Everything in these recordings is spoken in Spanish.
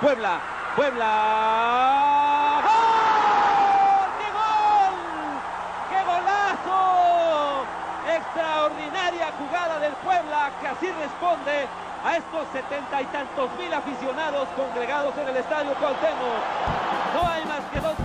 Puebla, Puebla. ¡Gol! ¡Qué gol! ¡Qué golazo! Extraordinaria jugada del Puebla que así responde a estos setenta y tantos mil aficionados congregados en el estadio Cuauhtémoc. No hay más que dos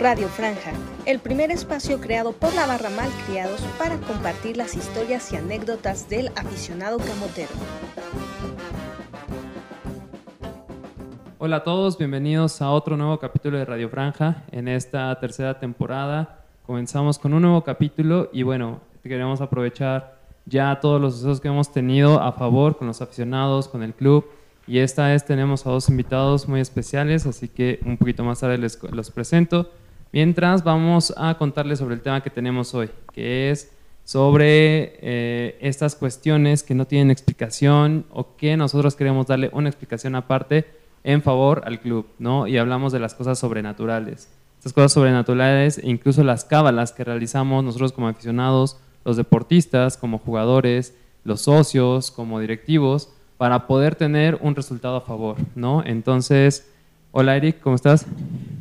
Radio Franja, el primer espacio creado por la barra Malcriados para compartir las historias y anécdotas del aficionado camotero. Hola a todos, bienvenidos a otro nuevo capítulo de Radio Franja. En esta tercera temporada comenzamos con un nuevo capítulo y bueno, queremos aprovechar ya todos los sucesos que hemos tenido a favor con los aficionados, con el club. Y esta vez tenemos a dos invitados muy especiales, así que un poquito más tarde les los presento. Mientras vamos a contarles sobre el tema que tenemos hoy, que es sobre eh, estas cuestiones que no tienen explicación o que nosotros queremos darle una explicación aparte en favor al club, ¿no? Y hablamos de las cosas sobrenaturales. Estas cosas sobrenaturales e incluso las cábalas que realizamos nosotros como aficionados, los deportistas, como jugadores, los socios, como directivos, para poder tener un resultado a favor, ¿no? Entonces, hola Eric, ¿cómo estás?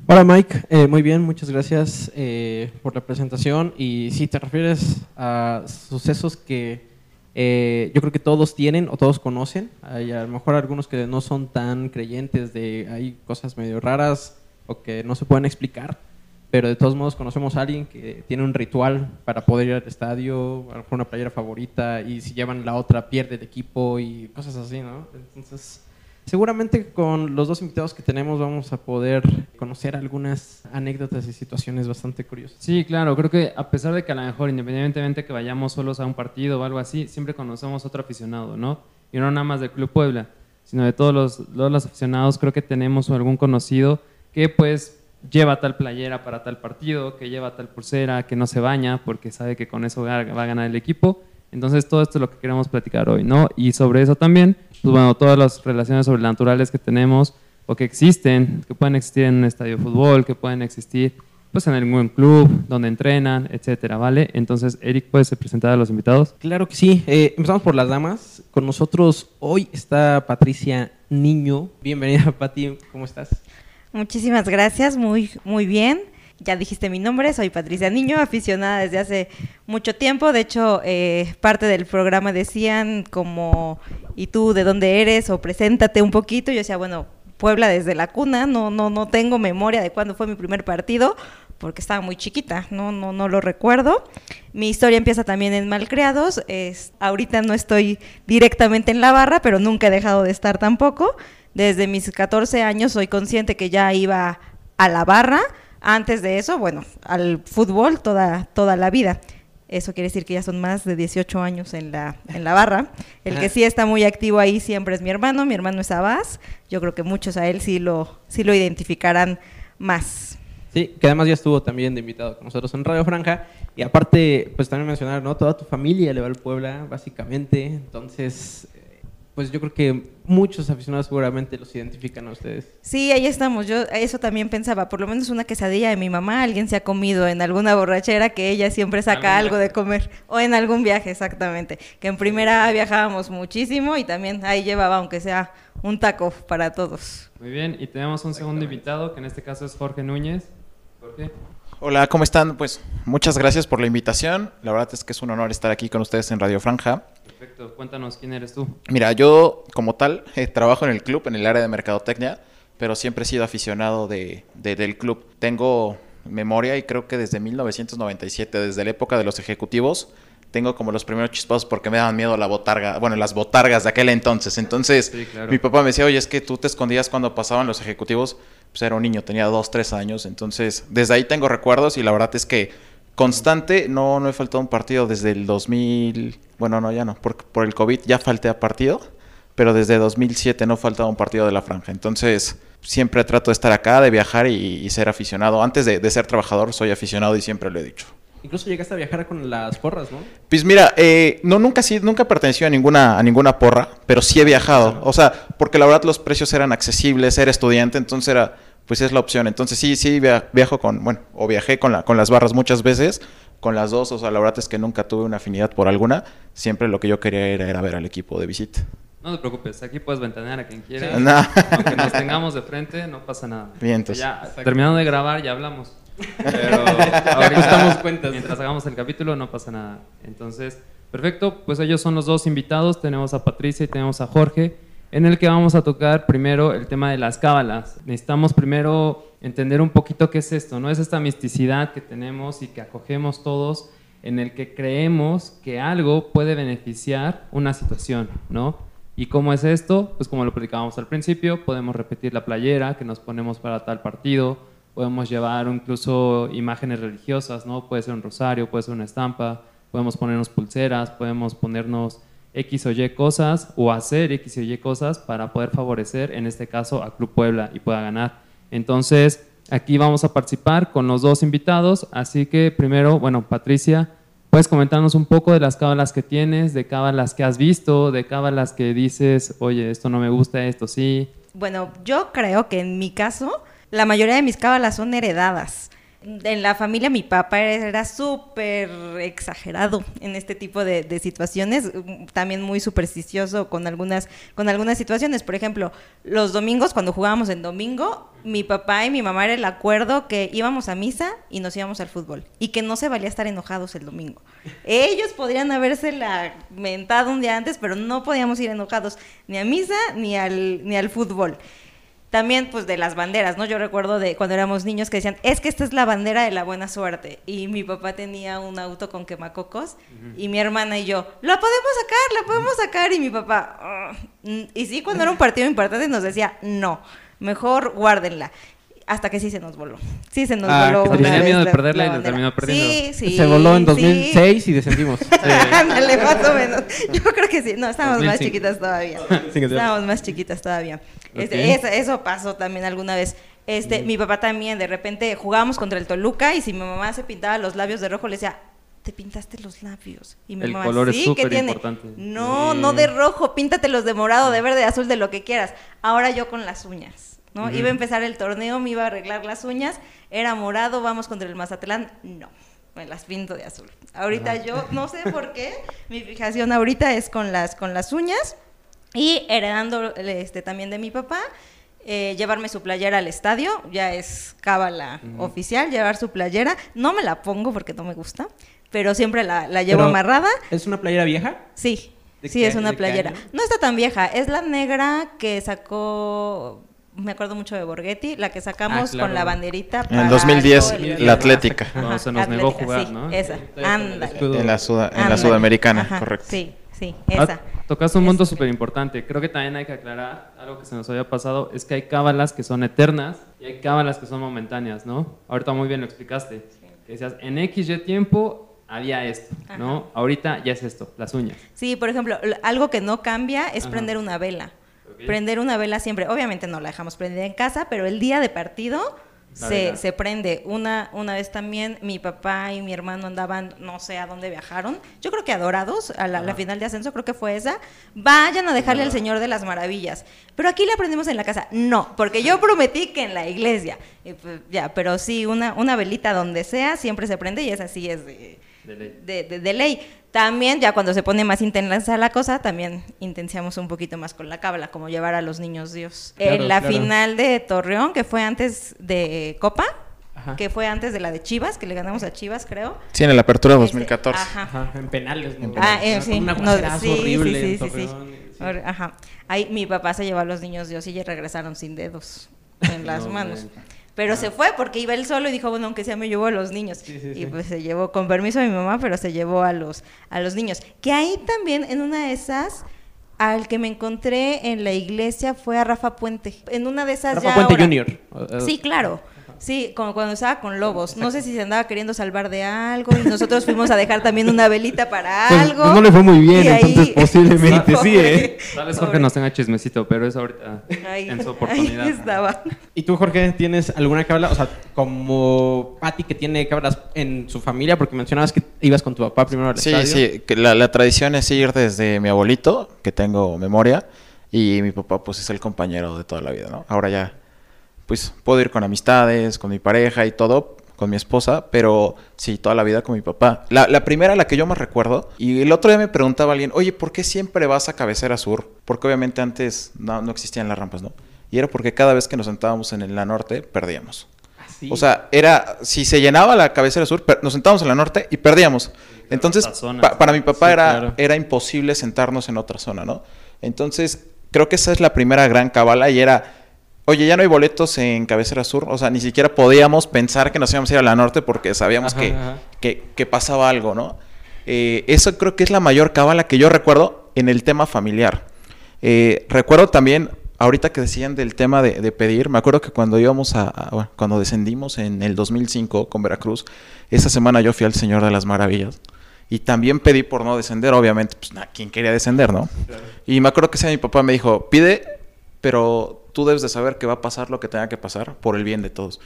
Hola Mike, eh, muy bien, muchas gracias eh, por la presentación. Y si te refieres a sucesos que eh, yo creo que todos tienen o todos conocen, hay a lo mejor algunos que no son tan creyentes de hay cosas medio raras o que no se pueden explicar, pero de todos modos conocemos a alguien que tiene un ritual para poder ir al estadio, a lo mejor una playera favorita y si llevan la otra pierde de equipo y cosas así, ¿no? Entonces Seguramente con los dos invitados que tenemos vamos a poder conocer algunas anécdotas y situaciones bastante curiosas. Sí, claro, creo que a pesar de que a lo mejor independientemente que vayamos solos a un partido o algo así, siempre conocemos otro aficionado, ¿no? Y no nada más del Club Puebla, sino de todos los, todos los aficionados, creo que tenemos algún conocido que pues lleva tal playera para tal partido, que lleva tal pulsera, que no se baña porque sabe que con eso va a ganar el equipo. Entonces todo esto es lo que queremos platicar hoy, ¿no? Y sobre eso también pues bueno, todas las relaciones sobrenaturales que tenemos o que existen, que pueden existir en un estadio de fútbol, que pueden existir pues en algún club donde entrenan, etcétera, ¿vale? Entonces, Eric, ¿puedes presentar a los invitados? Claro que sí. Eh, empezamos por las damas. Con nosotros hoy está Patricia Niño. Bienvenida, Pati. ¿Cómo estás? Muchísimas gracias. Muy, muy bien ya dijiste mi nombre, soy Patricia Niño, aficionada desde hace mucho tiempo. De hecho, eh, parte del programa decían como, ¿y tú de dónde eres? O preséntate un poquito. Yo decía, bueno, Puebla desde la cuna, no, no, no tengo memoria de cuándo fue mi primer partido, porque estaba muy chiquita, no, no, no lo recuerdo. Mi historia empieza también en Malcriados. Es, ahorita no estoy directamente en la barra, pero nunca he dejado de estar tampoco. Desde mis 14 años soy consciente que ya iba a la barra antes de eso, bueno, al fútbol toda, toda la vida. Eso quiere decir que ya son más de 18 años en la, en la barra. El que sí está muy activo ahí siempre es mi hermano. Mi hermano es Abbas. Yo creo que muchos a él sí lo, sí lo identificarán más. Sí, que además ya estuvo también de invitado con nosotros en Radio Franja. Y aparte, pues también mencionar, ¿no? Toda tu familia le va al Puebla, básicamente. Entonces, pues yo creo que muchos aficionados seguramente los identifican a ustedes. Sí, ahí estamos. Yo eso también pensaba. Por lo menos una quesadilla de mi mamá, alguien se ha comido en alguna borrachera que ella siempre saca algo de comer. O en algún viaje, exactamente. Que en primera viajábamos muchísimo y también ahí llevaba, aunque sea un taco para todos. Muy bien, y tenemos un segundo invitado, que en este caso es Jorge Núñez. Jorge. Hola, ¿cómo están? Pues muchas gracias por la invitación. La verdad es que es un honor estar aquí con ustedes en Radio Franja. Perfecto, cuéntanos quién eres tú. Mira, yo como tal eh, trabajo en el club, en el área de mercadotecnia, pero siempre he sido aficionado de, del club. Tengo memoria y creo que desde 1997, desde la época de los ejecutivos, tengo como los primeros chispazos porque me daban miedo la botarga, bueno, las botargas de aquel entonces. Entonces, mi papá me decía, oye, es que tú te escondías cuando pasaban los ejecutivos. Pues era un niño, tenía dos, tres años. Entonces, desde ahí tengo recuerdos y la verdad es que constante, no, no he faltado un partido desde el 2000 bueno, no, ya no. Por, por el COVID ya falté a partido, pero desde 2007 no faltaba un partido de la franja. Entonces, siempre trato de estar acá, de viajar y, ser aficionado. Antes de, ser trabajador, soy aficionado y siempre lo he dicho. Incluso llegaste a viajar con las porras, ¿no? Pues mira, eh, no, nunca sí, nunca perteneció a ninguna, a ninguna porra, pero sí he viajado. O sea, porque la verdad los precios eran accesibles, era estudiante, entonces era pues es la opción. Entonces sí, sí viajo con, bueno, o viajé con, la, con las barras muchas veces, con las dos, o sea, la verdad es que nunca tuve una afinidad por alguna, siempre lo que yo quería era, era ver al equipo de visita. No te preocupes, aquí puedes ventanear a quien quiera. Aunque nos tengamos de frente, no pasa nada. Bien, entonces. Ya, terminando de grabar, ya hablamos. Pero ahorita, cuentas. mientras hagamos el capítulo, no pasa nada. Entonces, perfecto, pues ellos son los dos invitados. Tenemos a Patricia y tenemos a Jorge en el que vamos a tocar primero el tema de las cábalas. Necesitamos primero entender un poquito qué es esto, ¿no? Es esta misticidad que tenemos y que acogemos todos en el que creemos que algo puede beneficiar una situación, ¿no? ¿Y cómo es esto? Pues como lo platicábamos al principio, podemos repetir la playera que nos ponemos para tal partido, podemos llevar incluso imágenes religiosas, ¿no? Puede ser un rosario, puede ser una estampa, podemos ponernos pulseras, podemos ponernos X o Y cosas o hacer X o Y cosas para poder favorecer, en este caso, a Club Puebla y pueda ganar. Entonces, aquí vamos a participar con los dos invitados, así que primero, bueno, Patricia, puedes comentarnos un poco de las cábalas que tienes, de cábalas que has visto, de cábalas que dices, oye, esto no me gusta, esto sí. Bueno, yo creo que en mi caso, la mayoría de mis cábalas son heredadas en la familia mi papá era súper exagerado en este tipo de, situaciones, también muy supersticioso con algunas, con algunas situaciones. Por ejemplo, los domingos, cuando jugábamos en domingo, mi papá y mi mamá era el acuerdo que íbamos a misa y nos íbamos al fútbol y que no se valía estar enojados el domingo. Ellos podrían haberse lamentado un día antes, pero no podíamos ir enojados ni a misa ni al, ni al fútbol. También, pues, de las banderas, ¿no? Yo recuerdo de cuando éramos niños que decían, es que esta es la bandera de la buena suerte. Y mi papá tenía un auto con quemacocos y mi hermana y yo, la podemos sacar, la podemos sacar. Y mi papá, y sí, cuando era un partido importante nos decía, no, mejor guárdenla hasta que sí se nos voló. Sí se nos ah, voló. tenía miedo de perderla y la terminó perdiendo. Sí, sí. Se voló en 2006 y descendimos. Ándale, más o menos. Yo creo que sí. No, estábamos más chiquitas todavía. estábamos más chiquitas todavía. Este, eso, pasó también alguna vez. Este, mi papá también, de repente jugábamos contra el Toluca y si mi mamá se pintaba los labios de rojo, le decía, te pintaste los labios. Y mi el mamá, color sí, es súper importante. No, no de rojo, píntatelos de morado, de verde, de azul, de lo que quieras. Ahora yo con las uñas. ¿No? Iba a empezar el torneo, me iba a arreglar las uñas, era morado, vamos contra el Mazatlán, no, me las pinto de azul. Ahorita yo, no sé por qué, mi fijación ahorita es con las, con las uñas y heredando este, también de mi papá, eh, llevarme su playera al estadio, ya es cábala oficial, llevar su playera, no me la pongo porque no me gusta, pero siempre la, llevo amarrada. ¿Es una playera vieja? Sí. Sí, es una playera. No está tan vieja, es la negra que sacó me acuerdo mucho de Borghetti, la que sacamos ah, con la banderita. en 2010, la Atlética. Cuando se nos negó jugar, ¿no? Esa, anda. En la, en la sudamericana, correcto. Sí, sí, ah, esa. tocaste un punto súper importante. Creo que también hay que aclarar algo que se nos había pasado, es que hay cábalas que son eternas y hay cábalas que son momentáneas, ¿no? Ahorita muy bien lo explicaste. Que decías, en X, Y tiempo había esto, ¿no? Ahorita ya es esto, las uñas. Sí, por ejemplo, algo que no cambia es prender una vela. Prender una vela siempre, obviamente no la dejamos prendida en casa, pero el día de partido se, se, prende. Una, una vez también mi papá y mi hermano andaban, no sé a dónde viajaron, yo creo que adorados, a la, final de ascenso, creo que fue esa. Vayan a dejarle al Señor de las Maravillas. Pero aquí la prendemos en la casa. No, porque yo prometí que en la iglesia. Pues, ya, pero sí, una, una velita donde sea siempre se prende y esa sí es de, de, de ley. También, ya cuando se pone más intensa la cosa, también intenciamos un poquito más con la cábala, como llevar a los niños Dios. en la final de Torreón, que fue antes de Copa, que fue antes de la de Chivas, que le ganamos a Chivas, creo. Sí, en la apertura 2014. Este, ajá. en penales. Ah, eh, sí. Una horrible sí, sí, sí, sí, Ajá. Ahí mi papá se llevó a los niños Dios y ya regresaron sin dedos en las manos. Pero se fue porque iba él solo y dijo, bueno, aunque sea me llevó a los niños. y pues se llevó, con permiso de mi mamá, pero se llevó a los, a los niños. Que ahí también, en una de esas, al que me encontré en la iglesia fue a Rafa Puente. En una de esas Rafa Puente Junior. Sí, claro. Sí, como cuando estaba con Lobos. No sé si se andaba queriendo salvar de algo y nosotros fuimos a dejar también una velita para pues, algo. Pues no le fue muy bien, entonces posiblemente sí, ¿eh? Tal vez Jorge nos tenga chismecito, pero es ahorita en su oportunidad. Ahí estaba. ¿Y tú, Jorge, tienes alguna cabra? O sea, como Patti que tiene cabras en su familia, porque mencionabas que ibas con tu papá primero al sí, estadio. Sí, sí. La, la tradición es ir desde mi abuelito, que tengo memoria, y mi papá pues es el compañero de toda la vida, ¿no? Ahora ya pues puedo ir con amistades, con mi pareja y todo, con mi esposa, pero sí, toda la vida con mi papá. La, la, primera, la que yo más recuerdo, y el otro día me preguntaba alguien, oye, ¿por qué siempre vas a cabecera sur? Porque obviamente antes no, no existían las rampas, ¿no? Y era porque cada vez que nos sentábamos en la norte, perdíamos. O sea, era, si se llenaba la cabecera sur, nos sentábamos en la norte y perdíamos. Entonces, pa para mi papá Sí, era, claro. era imposible sentarnos en otra zona, ¿no? Entonces, creo que esa es la primera gran cabala y era, oye, ya no hay boletos en cabecera sur. O sea, ni siquiera podíamos pensar que nos íbamos a ir a la norte porque sabíamos Ajá, que, ajá. que, que pasaba algo, ¿no? Eh, eso creo que es la mayor cábala que yo recuerdo en el tema familiar. Eh, recuerdo también, ahorita que decían del tema de, de pedir, me acuerdo que cuando íbamos a, a- bueno, cuando descendimos en el 2005 con Veracruz, esa semana yo fui al Señor de las Maravillas. Y también pedí por no descender, obviamente, pues, na- ¿quién quería descender, no? Y me acuerdo que ese mi papá me dijo, pide, pero tú debes de saber que va a pasar lo que tenga que pasar por el bien de todos.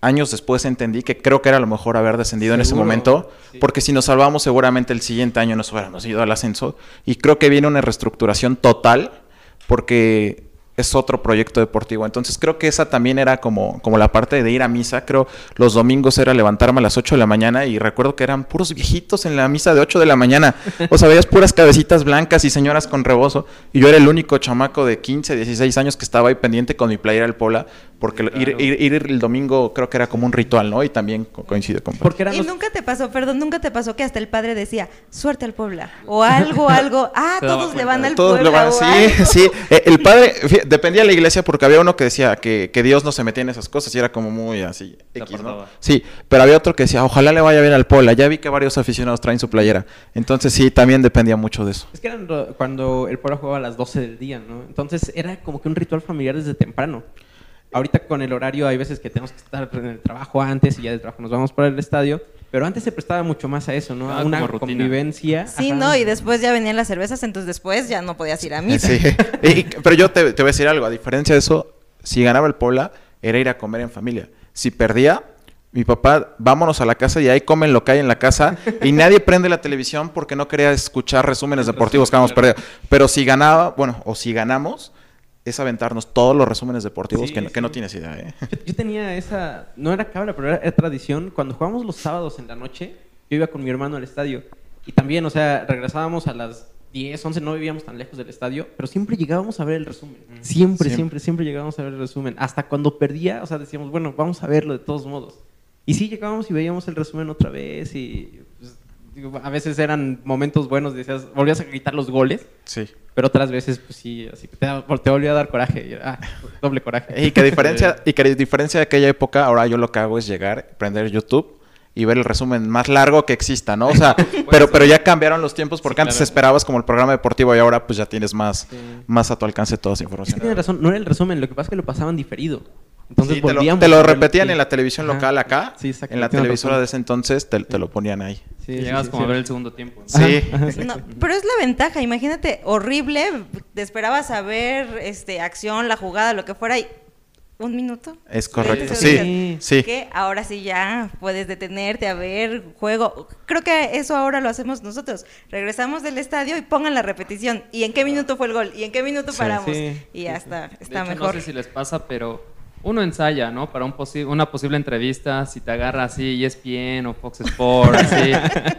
Años después entendí que creo que era lo mejor haber descendido en ese momento, sí. porque si nos salvamos seguramente el siguiente año nos hubiéramos ido al ascenso. Y creo que viene una reestructuración total, porque es otro proyecto deportivo. Entonces creo que esa también era como, como la parte de ir a misa. Creo los domingos era levantarme a las 8 de la mañana y recuerdo que eran puros viejitos en la misa de 8 de la mañana. O sea, veías puras cabecitas blancas y señoras con rebozo. Y yo era el único chamaco de 15, 16 años que estaba ahí pendiente con mi playera del Pola, porque Claro. ir, ir, ir el domingo creo que era como un ritual, ¿no? Y también co- coincide con... Porque Y los- nunca te pasó, perdón, nunca te pasó que hasta el padre decía, suerte al Puebla. O algo, algo. Ah, todos le van al Todos Puebla. lo van- sí, algo. sí. Eh, El padre, dependía de la iglesia porque había uno que decía que, que Dios no se metía en esas cosas y era como muy así. X, ¿no? Sí, pero había otro que decía, ojalá le vaya bien al Pola. Ya vi que varios aficionados traen su playera. Entonces sí, también dependía mucho de eso. Es que eran cuando el pueblo jugaba a las 12 del día, ¿no? Entonces era como que un ritual familiar desde temprano. Ahorita con el horario hay veces que tenemos que estar en el trabajo antes y ya del trabajo nos vamos para el estadio, pero antes se prestaba mucho más a eso, ¿no? Ah, a una convivencia. Sí, Ajá. no, y después ya venían las cervezas, entonces después ya no podías ir a misa. Sí. Y- pero yo te, te voy a decir algo. A diferencia de eso, si ganaba el Pola, era ir a comer en familia. Si perdía, mi papá, vámonos a la casa y ahí comen lo que hay en la casa. Y nadie prende la televisión porque no quería escuchar resúmenes deportivos que habíamos perdido. Pero si ganaba, bueno, o si ganamos, es aventarnos todos los resúmenes deportivos Sí, que, no- que no sí. tienes idea, ¿eh? Yo, yo tenía esa, no era cabra, pero era, era tradición. Cuando jugábamos los sábados en la noche, yo iba con mi hermano al estadio. Y también, o sea, regresábamos a las 10, 11, no vivíamos tan lejos del estadio, pero siempre llegábamos a ver el resumen. Siempre, Siempre. siempre, siempre llegábamos a ver el resumen. Hasta cuando perdía, o sea, decíamos, bueno, vamos a verlo de todos modos. Y sí, llegábamos y veíamos el resumen otra vez y digo, a veces eran momentos buenos, decías, volvías a gritar los goles, Sí. pero otras veces, pues sí, así que te, te volvía a dar coraje. y era, ah, doble coraje. Y que diferencia, y que diferencia de aquella época, ahora yo lo que hago es llegar, prender YouTube y ver el resumen más largo que exista, ¿no? O sea, pero, pero ya cambiaron los tiempos porque Sí, antes claro. esperabas como el programa deportivo y ahora pues ya tienes más, Sí. más a tu alcance toda esa información. tienes razón, no era el resumen, lo que pasa es que lo pasaban diferido. Entonces Sí, te, lo, te repetían en la televisión Ajá. local acá, Sí, en la televisora de ese entonces te, te lo ponían ahí. Sí, sí, como sí. a ver el segundo tiempo. ¿no? Sí. No, pero es la ventaja, imagínate, horrible, te esperabas a ver este, acción, la jugada, lo que fuera, y un minuto. Es correcto, Sí, sí. Que ahora sí ya puedes detenerte a ver juego. Creo que eso ahora lo hacemos nosotros. Regresamos del estadio y pongan la repetición. ¿Y en qué minuto fue el gol? ¿Y en qué minuto paramos? Sí, y ya está, De está hecho, mejor. No sé si les pasa, pero uno ensaya, ¿no? Para un posi- una posible entrevista, si te agarra así ESPN o Fox Sports, así,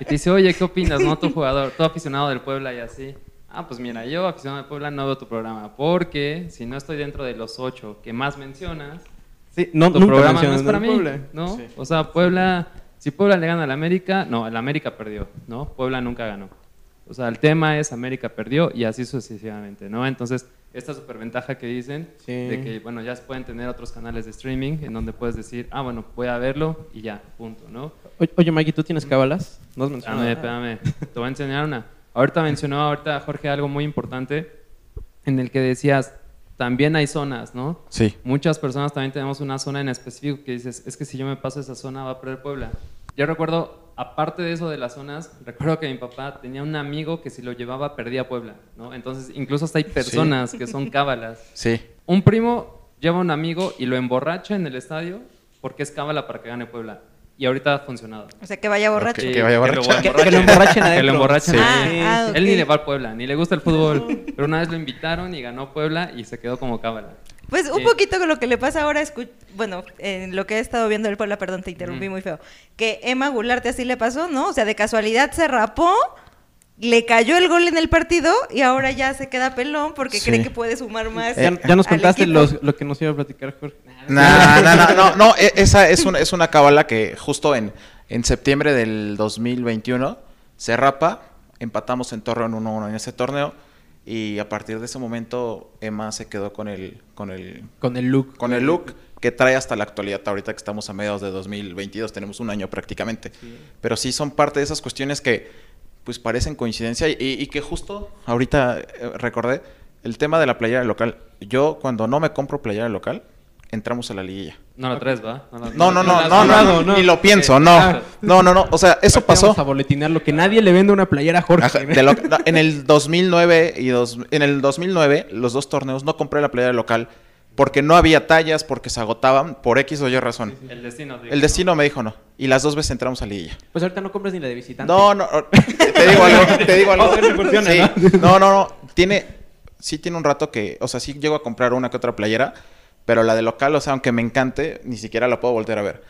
y te dice, oye, ¿qué opinas, no? Tu jugador, tu aficionado del Puebla y así. Ah, pues mira, yo, aficionado del Puebla, no veo tu programa, porque si no estoy dentro de los ocho que más mencionas, Sí, no, tu nunca programa no es para mí, Puebla. ¿no? Sí. O sea, Puebla, si Puebla le gana al América, no, el América perdió, ¿no? Puebla nunca ganó. O sea, el tema es América perdió y así sucesivamente, ¿no? Entonces, esta superventaja que dicen Sí. de que, bueno, ya pueden tener otros canales de streaming en donde puedes decir, ah, bueno, voy a verlo y ya, punto, ¿no? Oye, Mikey, ¿tú tienes cábalas? No has mencionado Espérame, espérame. Te voy a enseñar una. Ahorita mencionó ahorita Jorge algo muy importante en el que decías, también hay zonas, ¿no? Sí. Muchas personas también tenemos una zona en específico que dices, es que si yo me paso esa zona va a perder Puebla. Yo recuerdo, aparte de eso de las zonas, recuerdo que mi papá tenía un amigo que si lo llevaba perdía Puebla, ¿no? Entonces, incluso hasta hay personas que son cábalas. Sí. Un primo lleva a un amigo y lo emborracha en el estadio porque es cábala para que gane Puebla. Y ahorita ha funcionado. O sea, que vaya borracho. Que vaya borracho. lo Que- que lo emborrachen Que adentro. lo emborrachen. Ah, ah, Él ni le va al Puebla, ni le gusta el fútbol. Pero una vez lo invitaron y ganó Puebla y se quedó como cábala. Pues un Sí. poquito con lo que le pasa ahora, bueno, en lo que he estado viendo del Puebla, perdón, te interrumpí muy feo, que Emma Gularte así le pasó, ¿no? O sea, de casualidad se rapó, le cayó el gol en el partido y ahora ya se queda pelón porque Sí. cree que puede sumar más. Ya, ya nos al contaste los- lo que nos iba a platicar, Jorge. No, no, no, no, no, e- esa es una, es una cábala que justo en, en septiembre del 2021 se rapa, empatamos en Torreón 1-1 en ese torneo y a partir de ese momento Emma se quedó con el, con el, Con el look. con el look que trae hasta la actualidad, ahorita que estamos a mediados de 2022, tenemos un año prácticamente. Pero sí son parte de esas cuestiones que pues parecen coincidencia y, y que justo ahorita eh, recordé el tema de la playera local. Yo cuando no me compro playera local, entramos a la liguilla. No la traes, ¿va? la- No, no, no, no, no, no, ni lo pienso, no. Ah. No, no, no, o sea, eso Vamos a pasó boletinar lo que nadie le vende una playera a Jorge. No, en el 2009 y dos- en el 2009 los dos torneos no compré la playera local porque no había tallas, porque se agotaban por X o Y razón. El destino. El destino me dijo no. Y las dos veces entramos a liguilla. Pues ahorita no compras ni la de visitante. No, no, te digo algo, te digo algo. No, no, no, tiene, sí tiene un rato que, o sea, sí llego a comprar una que otra playera, pero la de local, o sea, aunque me encante, ni siquiera la puedo volver a ver.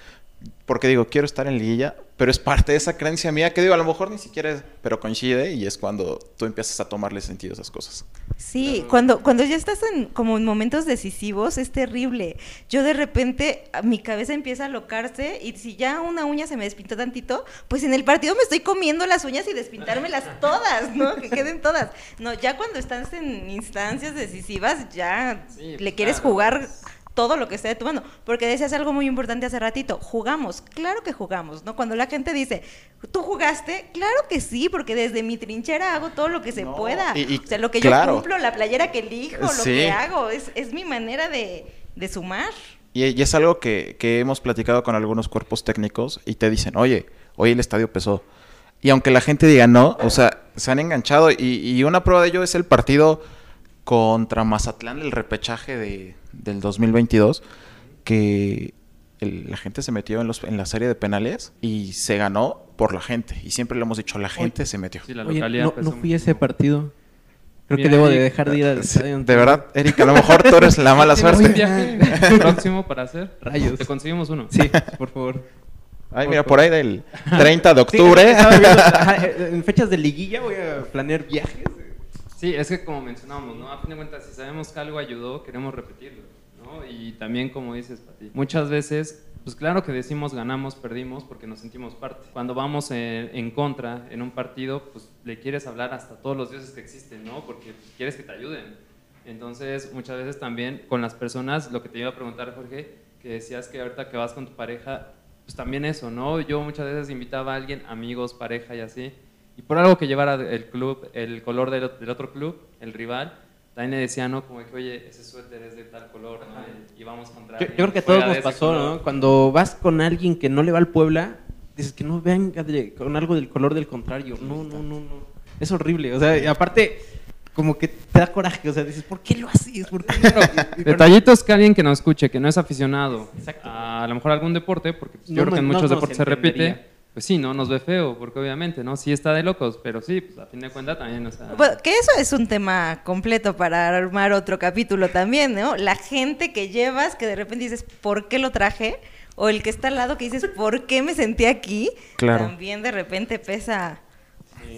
Porque digo, quiero estar en liguilla, pero es parte de esa creencia mía que digo, a lo mejor ni siquiera es, pero coincide y es cuando tú empiezas a tomarle sentido a esas cosas. Sí, cuando, cuando ya estás en como en momentos decisivos es terrible. Yo de repente mi cabeza empieza a alocarse y si ya una uña se me despintó tantito, pues en el partido me estoy comiendo las uñas y despintármelas todas, ¿no? Que queden todas. No, ya cuando estás en instancias decisivas ya Sí, le quieres claro. jugar todo lo que esté de tu mano. Porque decías algo muy importante hace ratito, jugamos, claro que jugamos, ¿no? Cuando la gente dice, ¿tú jugaste? Claro que sí, porque desde mi trinchera hago todo lo que se No, pueda. y- y o sea, lo que claro. yo cumplo, la playera que elijo, lo que hago, es, es mi manera de, de sumar. Y, y es algo que, que hemos platicado con algunos cuerpos técnicos y te dicen, oye, hoy el estadio pesó. Y aunque la gente diga no, o sea, se han enganchado. Y, y una prueba de ello es el partido contra Mazatlán, el repechaje de, del 2022, que el- la gente se metió en, los, en la serie de penales y se ganó por la gente. Y siempre lo hemos dicho, la gente se metió. Sí, la Oye, no, no fui a ese partido. Creo Mira, que debo de dejar de ir al estadio. de verdad, Erika, a lo mejor tú eres la mala ¿Tienes un suerte. viaje próximo para hacer? Rayos. Te conseguimos uno. Sí, por favor. Ay, mira, por ahí del 30 de octubre. viendo, ajá, eh, en fechas de liguilla voy a planear viajes. Sí, es que como mencionamos, ¿no? A fin de cuentas, si sabemos que algo ayudó, queremos repetirlo, Y también, como dices, Pati, muchas veces, pues claro que decimos ganamos, perdimos, porque nos sentimos parte. Cuando vamos en, en contra en un partido, pues le quieres hablar hasta todos los dioses que existen, ¿no? Porque quieres que te ayuden. Entonces, muchas veces también con las personas, lo que te iba a preguntar, Jorge, que decías que ahorita que vas con tu pareja, pues también eso, ¿no? Yo muchas veces invitaba a alguien, amigos, pareja y así, y por algo que llevara el club, el color del otro club, el rival, también le decía, ¿no? Como que, oye, ese suéter es de tal color, ¿no? Y vamos contra Yo, yo creo que a todos nos pasó, color. ¿no? Cuando vas con alguien que no le va al Puebla, dices que no venga de- con algo del color del contrario. No, no, no, no. Es horrible. O sea, y aparte, como que te da coraje. O sea, dices, ¿por qué lo haces? ¿Por qué no? Detallitos que alguien que nos escuche, que no es aficionado Exacto. a, a lo mejor algún deporte, porque pues, yo No creo que en no muchos deportes se repite, pues sí, ¿no? Nos ve feo, porque obviamente, ¿no? Sí está de locos, pero sí, pues a fin de cuentas también, o sea... Bueno, que eso es un tema completo para armar otro capítulo también, ¿no? La gente que llevas que de repente dices, ¿por qué lo traje? O el que está al lado que dices, ¿por qué me sentí aquí? Claro. También de repente pesa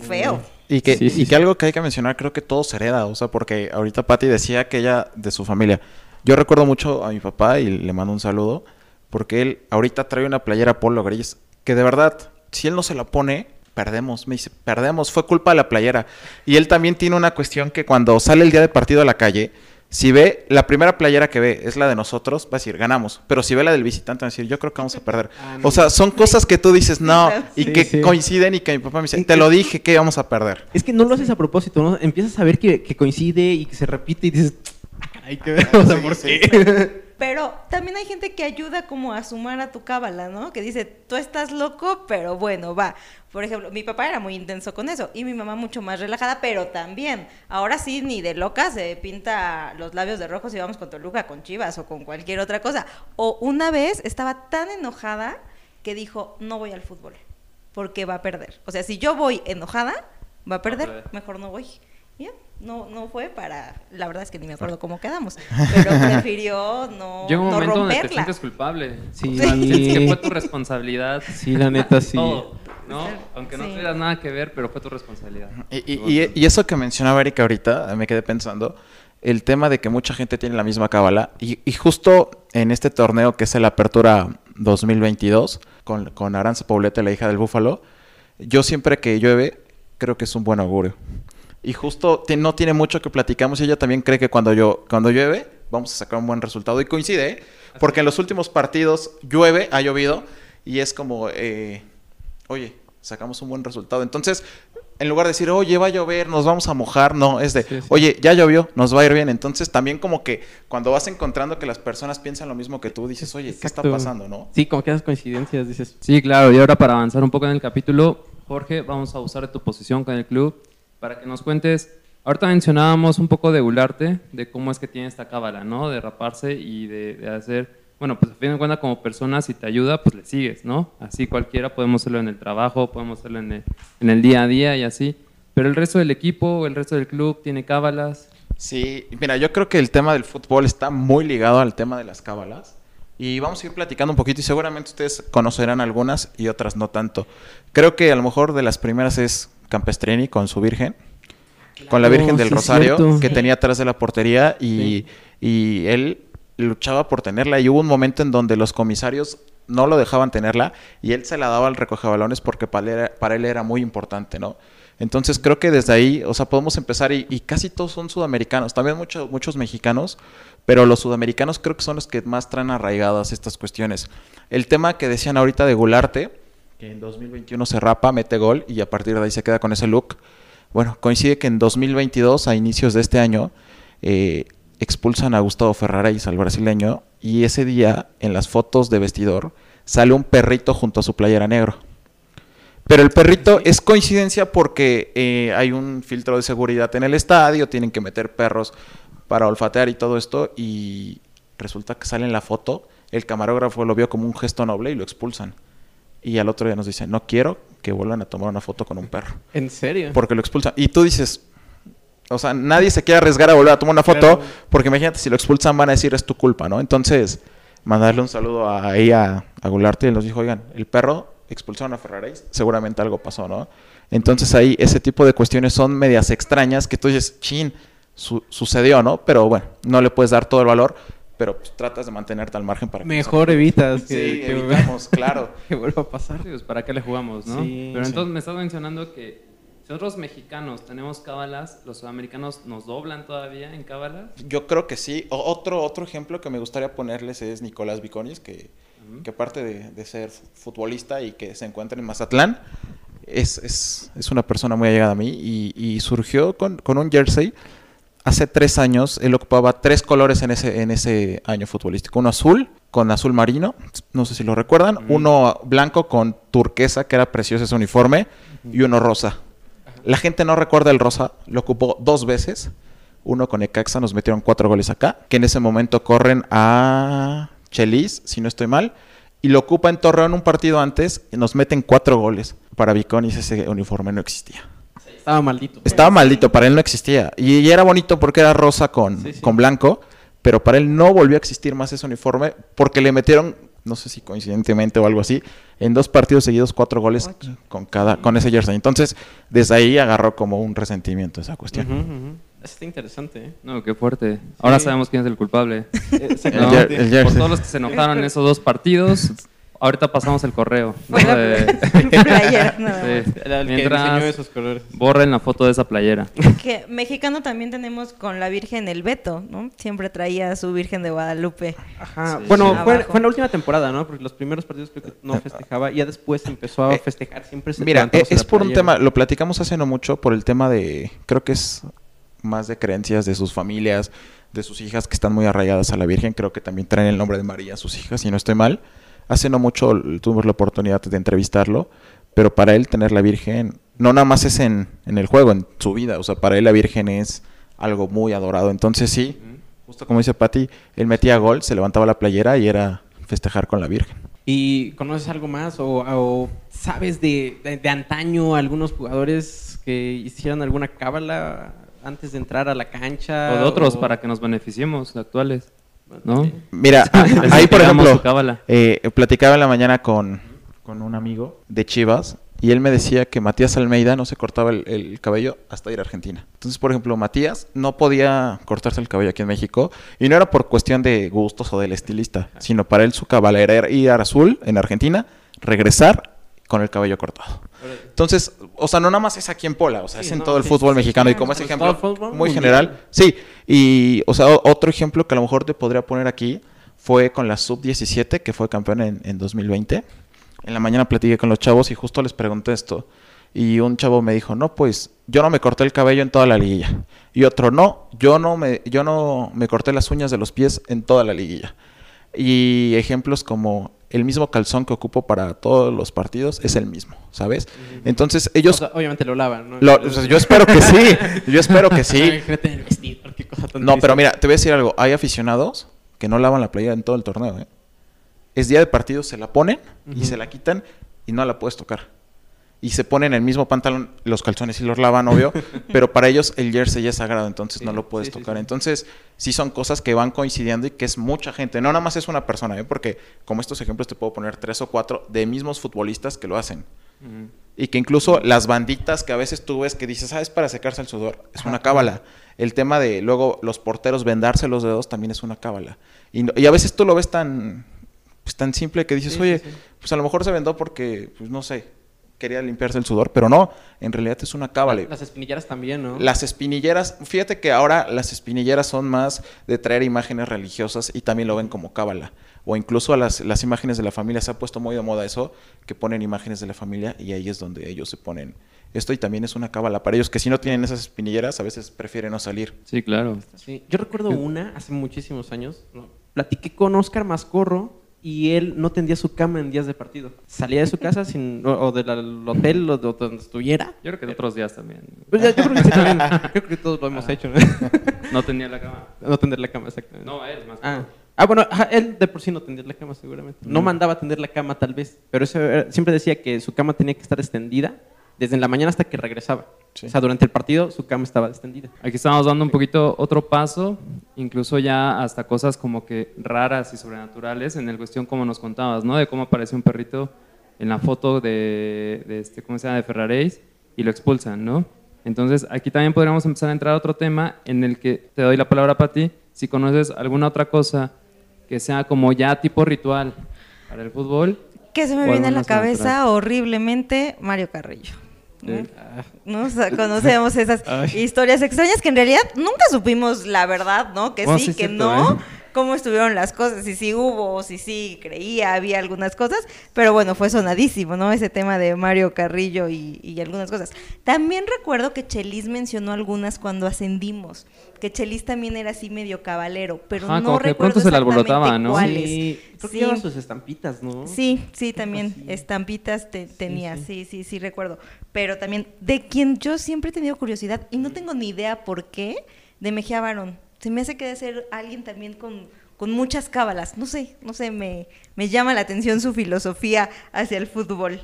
feo. Y que, Sí, sí, y sí. que algo que hay que mencionar, creo que todo se hereda, o sea, porque ahorita Patti decía que ella de su familia. Yo recuerdo mucho a mi papá y le mando un saludo, porque él ahorita trae una playera polo gris, que de verdad, si él no se la pone, perdemos. Me dice, perdemos, fue culpa de la playera. Y él también tiene una cuestión que cuando sale el día de partido a la calle, si ve la primera playera que ve es la de nosotros, va a decir, ganamos. Pero si ve la del visitante, va a decir, yo creo que vamos a perder. Ah. O sea, son cosas que tú dices, no, y Sí, que sí. coinciden y que mi papá me dice, te lo dije que íbamos a perder. Es que no lo haces a propósito, ¿no? Empiezas a ver que, que coincide y que se repite y dices, "Ah, caray, ¿qué? O sea, Sí, ¿por sí. qué? Pero también hay gente que ayuda como a sumar a tu cábala, ¿no? Que dice, tú estás loco, pero bueno, va. Por ejemplo, mi papá era muy intenso con eso y mi mamá mucho más relajada, pero también. Ahora sí, ni de loca se pinta los labios de rojo si vamos con Toluca, con Chivas o con cualquier otra cosa. O una vez estaba tan enojada que dijo, no voy al fútbol porque va a perder. O sea, si yo voy enojada, va a perder, mejor no voy. Ya, no, no fue para, la verdad es que ni me acuerdo cómo quedamos, pero prefirió no, Llega un no momento donde te romperla. sientes culpable. Sí. Sientes que fue tu responsabilidad. Sí, la neta, sí. Todo, ¿no? Aunque no Sí. tuvieras nada que ver, pero fue tu responsabilidad. Y, y- y- y eso que mencionaba Erika ahorita, me quedé pensando, el tema de que mucha gente tiene la misma cábala, y, y justo en este torneo que es el Apertura 2022, con, con Aranza Pauleta, la hija del Búfalo, yo siempre que llueve, creo que es un buen augurio. Y justo no tiene mucho que platicamos y ella también cree que cuando, yo, cuando llueve vamos a sacar un buen resultado. Y coincide, ¿eh? porque en los últimos partidos llueve, ha llovido, y es como, eh, oye, sacamos un buen resultado. Entonces, en lugar de decir, oye, va a llover, nos vamos a mojar, no, es de, Sí, sí. oye, ya llovió, nos va a ir bien. Entonces, también como que cuando vas encontrando que las personas piensan lo mismo que tú, dices, oye, ¿qué está pasando, no? Sí, como que esas coincidencias, dices. Sí, claro. Y ahora para avanzar un poco en el capítulo, Jorge, vamos a usar tu posición con el club para que nos cuentes. Ahorita mencionábamos un poco de Gularte, de cómo es que tiene esta cábala, ¿no? De raparse y de, de hacer. Bueno, pues a fin de cuentas, como persona, si te ayuda, pues le sigues, ¿no? Así cualquiera podemos hacerlo en el trabajo, podemos hacerlo en el, en el día a día y así. Pero el resto del equipo, el resto del club tiene cábalas. Sí, mira, yo creo que el tema del fútbol está muy ligado al tema de las cábalas. Y vamos a ir platicando un poquito y seguramente ustedes conocerán algunas y otras no tanto. Creo que a lo mejor de las primeras es Campestrini con su Virgen, con la Virgen del sí es Rosario, que tenía atrás de la portería y, y él luchaba por tenerla. Y hubo un momento en donde los comisarios no lo dejaban tenerla y él se la daba al recogebalones porque para él era, para él era muy importante, ¿no? Entonces creo que desde ahí, o sea, podemos empezar y, y casi todos son sudamericanos, también muchos muchos mexicanos, pero los sudamericanos creo que son los que más traen arraigadas estas cuestiones. El tema que decían ahorita de Gularte, que en 2021 se rapa, mete gol y a partir de ahí se queda con ese look. Bueno, coincide que en 2022, a inicios de este año, eh, expulsan a Gustavo Ferraréis, al brasileño, y ese día, en las fotos de vestidor, sale un perrito junto a su playera negro. Pero el perrito es coincidencia porque eh, hay un filtro de seguridad en el estadio, tienen que meter perros para olfatear y todo esto, y resulta que sale en la foto, el camarógrafo lo vio como un gesto noble y lo expulsan. Y al otro día nos dicen, no quiero que vuelvan a tomar una foto con un perro, ¿En serio? porque lo expulsan. Y tú dices, o sea, nadie se quiere arriesgar a volver a tomar una foto, Claro. porque imagínate, si lo expulsan van a decir es tu culpa, ¿no? Entonces, mandarle un saludo a, ahí a, Gularte y nos dijo, oigan, el perro expulsaron a Ferraréis, seguramente algo pasó, ¿no? Entonces ahí ese tipo de cuestiones son medias extrañas que tú dices, chin, su- sucedió, ¿no? Pero bueno, no le puedes dar todo el valor, pero pues, tratas de mantenerte al margen para que Mejor evitas que, Sí, que- evitamos, claro. que vuelva a pasar. Sí, pues, ¿Para qué le jugamos, no? Sí, Pero sí. entonces me estás mencionando que si nosotros mexicanos tenemos cábalas, los sudamericanos nos doblan todavía en cábalas. Yo creo que sí. O- otro, otro ejemplo que me gustaría ponerles es Nicolás Viconis, que, que aparte de, de ser futbolista y que se encuentra en Mazatlán, es, es, es una persona muy allegada a mí y, y surgió con, con un jersey. Hace tres años él ocupaba tres colores en ese, en ese año futbolístico. Uno azul con azul marino, no sé si lo recuerdan. Uno blanco con turquesa, que era precioso ese uniforme. Y uno rosa. La gente no recuerda el rosa, lo ocupó dos veces. Uno con Ecaxa, nos metieron cuatro goles acá, que en ese momento corren a Chelis, si no estoy mal, y lo ocupa en Torreón un partido antes y nos meten cuatro goles. Para Viconis ese uniforme no existía. Estaba maldito. Estaba maldito, para él no existía. Y, y era bonito porque era rosa con, Sí, sí. con blanco, pero para él no volvió a existir más ese uniforme porque le metieron, no sé si coincidentemente o algo así, en dos partidos seguidos cuatro goles con cada con ese jersey. Entonces, desde ahí agarró como un resentimiento esa cuestión. Está interesante, ¿eh? No, qué fuerte. Ahora sabemos quién es el culpable. Por todos los que se enojaron en esos dos partidos, ahorita pasamos el correo. ¿no? De- playera, nada Sí. más. Era el que Mientras diseñó esos colores. borren la foto de esa playera. Que mexicano también tenemos con la Virgen el Beto, ¿no? Siempre traía a su Virgen de Guadalupe. Ajá. Sí. Bueno, Sí. fue, fue en la última temporada, ¿no? Porque los primeros partidos creo que no festejaba y ya después empezó a Eh, festejar. Siempre se Mira, es la por un playera. tema, lo platicamos hace no mucho, por el tema de, creo que es más de creencias de sus familias, de sus hijas que están muy arraigadas a la Virgen, creo que también traen el nombre de María a sus hijas, si no estoy mal. Hace no mucho tuvimos la oportunidad de entrevistarlo, pero para él tener la Virgen, no nada más es en, en el juego, en su vida, o sea, para él la Virgen es algo muy adorado. Entonces sí, justo como dice Patti, él metía gol, se levantaba la playera y era festejar con la Virgen. ¿Y conoces algo más o, o sabes de, de, de antaño algunos jugadores que hicieran alguna cábala antes de entrar a la cancha. O de otros para que nos beneficiemos, actuales. ¿No? Mira, ahí por ejemplo, eh, platicaba en la mañana con, con un amigo de Chivas y él me decía que Matías Almeida no se cortaba el, el cabello hasta ir a Argentina. Entonces, por ejemplo, Matías no podía cortarse el cabello aquí en México y no era por cuestión de gustos o del estilista, sino para él su cábala era ir a Azul en Argentina, regresar con el cabello cortado. Entonces, o sea, no nada más es aquí en Pola, o sea, Sí, es en no, todo el sí, fútbol sí, mexicano. y como ese pues, ejemplo fútbol muy general, sí. Y, o sea, otro ejemplo que a lo mejor te podría poner aquí fue con la Sub-17, que fue campeón en, en 2020. En la mañana platiqué con los chavos y justo les pregunté esto. Y un chavo me dijo, no, pues yo no me corté el cabello en toda la liguilla. Y otro, no, yo no me, yo no me corté las uñas de los pies en toda la liguilla. Y ejemplos como el mismo calzón que ocupo para todos los partidos es el mismo, ¿sabes? Entonces ellos... O sea, obviamente lo lavan, ¿no? lo- o sea, yo espero que sí, yo espero que sí. No, pero mira, te voy a decir algo. Hay aficionados que no lavan la playa en todo el torneo. ¿eh? Es día de partido, se la ponen y se la quitan y no la puedes tocar. Y se ponen el mismo pantalón, los calzones y los lavan, obvio, pero para ellos el jersey ya es sagrado, entonces Sí, no lo puedes sí, tocar. sí. Entonces, sí son cosas que van coincidiendo y que es mucha gente. No nada más es una persona, ¿eh? porque como estos ejemplos te puedo poner tres o cuatro de mismos futbolistas que lo hacen. Y que incluso las banditas que a veces tú ves que dices, ah, es para secarse el sudor, es una cábala. El tema de luego los porteros vendarse los dedos también es una cábala. Y, no- y a veces tú lo ves tan, pues, tan simple que dices, oye, pues a lo mejor se vendó porque, pues no sé, quería limpiarse el sudor, pero no, en realidad es una cábala. Las espinilleras también, ¿no? Las espinilleras, fíjate que ahora las espinilleras son más de traer imágenes religiosas y también lo ven como cábala. O incluso a las, las imágenes de la familia, se ha puesto muy de moda eso, que ponen imágenes de la familia y ahí es donde ellos se ponen esto y también es una cábala para ellos que si no tienen esas espinilleras a veces prefieren no salir. Sí, claro. Sí, yo recuerdo una hace muchísimos años. ¿no? Platiqué con Oscar Mascorro y él no tendía su cama en días de partido. Salía de su casa sin, o, o del hotel o de donde estuviera. Yo creo que de otros días también. Pues ya, yo creo que sí también. Yo creo que todos lo hemos hecho. ¿no? No tenía la cama. no tender la cama, exactamente. No, él más. Ah. Ah, bueno, él de por sí no tendía la cama seguramente. No Mm. mandaba a tender la cama tal vez, pero eso era- siempre decía que su cama tenía que estar extendida desde la mañana hasta que regresaba. Sí. O sea, durante el partido su cama estaba extendida. Aquí estamos dando un poquito otro paso, incluso ya hasta cosas como que raras y sobrenaturales en el cuestión como nos contabas, ¿no? De cómo aparece un perrito en la foto de, de este, ¿cómo se llama? De Ferraréis y lo expulsan, ¿no? Entonces aquí también podríamos empezar a entrar a otro tema en el que te doy la palabra para ti, si conoces alguna otra cosa que sea como ya tipo ritual para el fútbol. Que se me viene a la cabeza sobrenatural. horriblemente Mario Carrillo. ¿No? O sea, conocemos esas Ay. historias extrañas que en realidad nunca supimos la verdad, ¿no? Que Bueno, sí, sí, que cierto, no, ¿eh? Cómo estuvieron las cosas, si sí hubo, o si sí creía, había algunas cosas, pero bueno, fue sonadísimo, ¿no? Ese tema de Mario Carrillo y, y algunas cosas. También recuerdo que Chelis mencionó algunas cuando ascendimos, que Chelis también era así medio cabalero, pero Ajá, no como que de recuerdo pronto se le exactamente alborotaba, ¿no? cuáles. Sí, creo que Sí. sus estampitas, ¿no? Sí, sí, también así. estampitas te- tenía, sí. sí, sí, sí, recuerdo. Pero también de quien yo siempre he tenido curiosidad y no tengo ni idea por qué, de Mejía Barón. Se me hace que debe ser alguien también con, con muchas cábalas. No sé, no sé, me, me llama la atención su filosofía hacia el fútbol.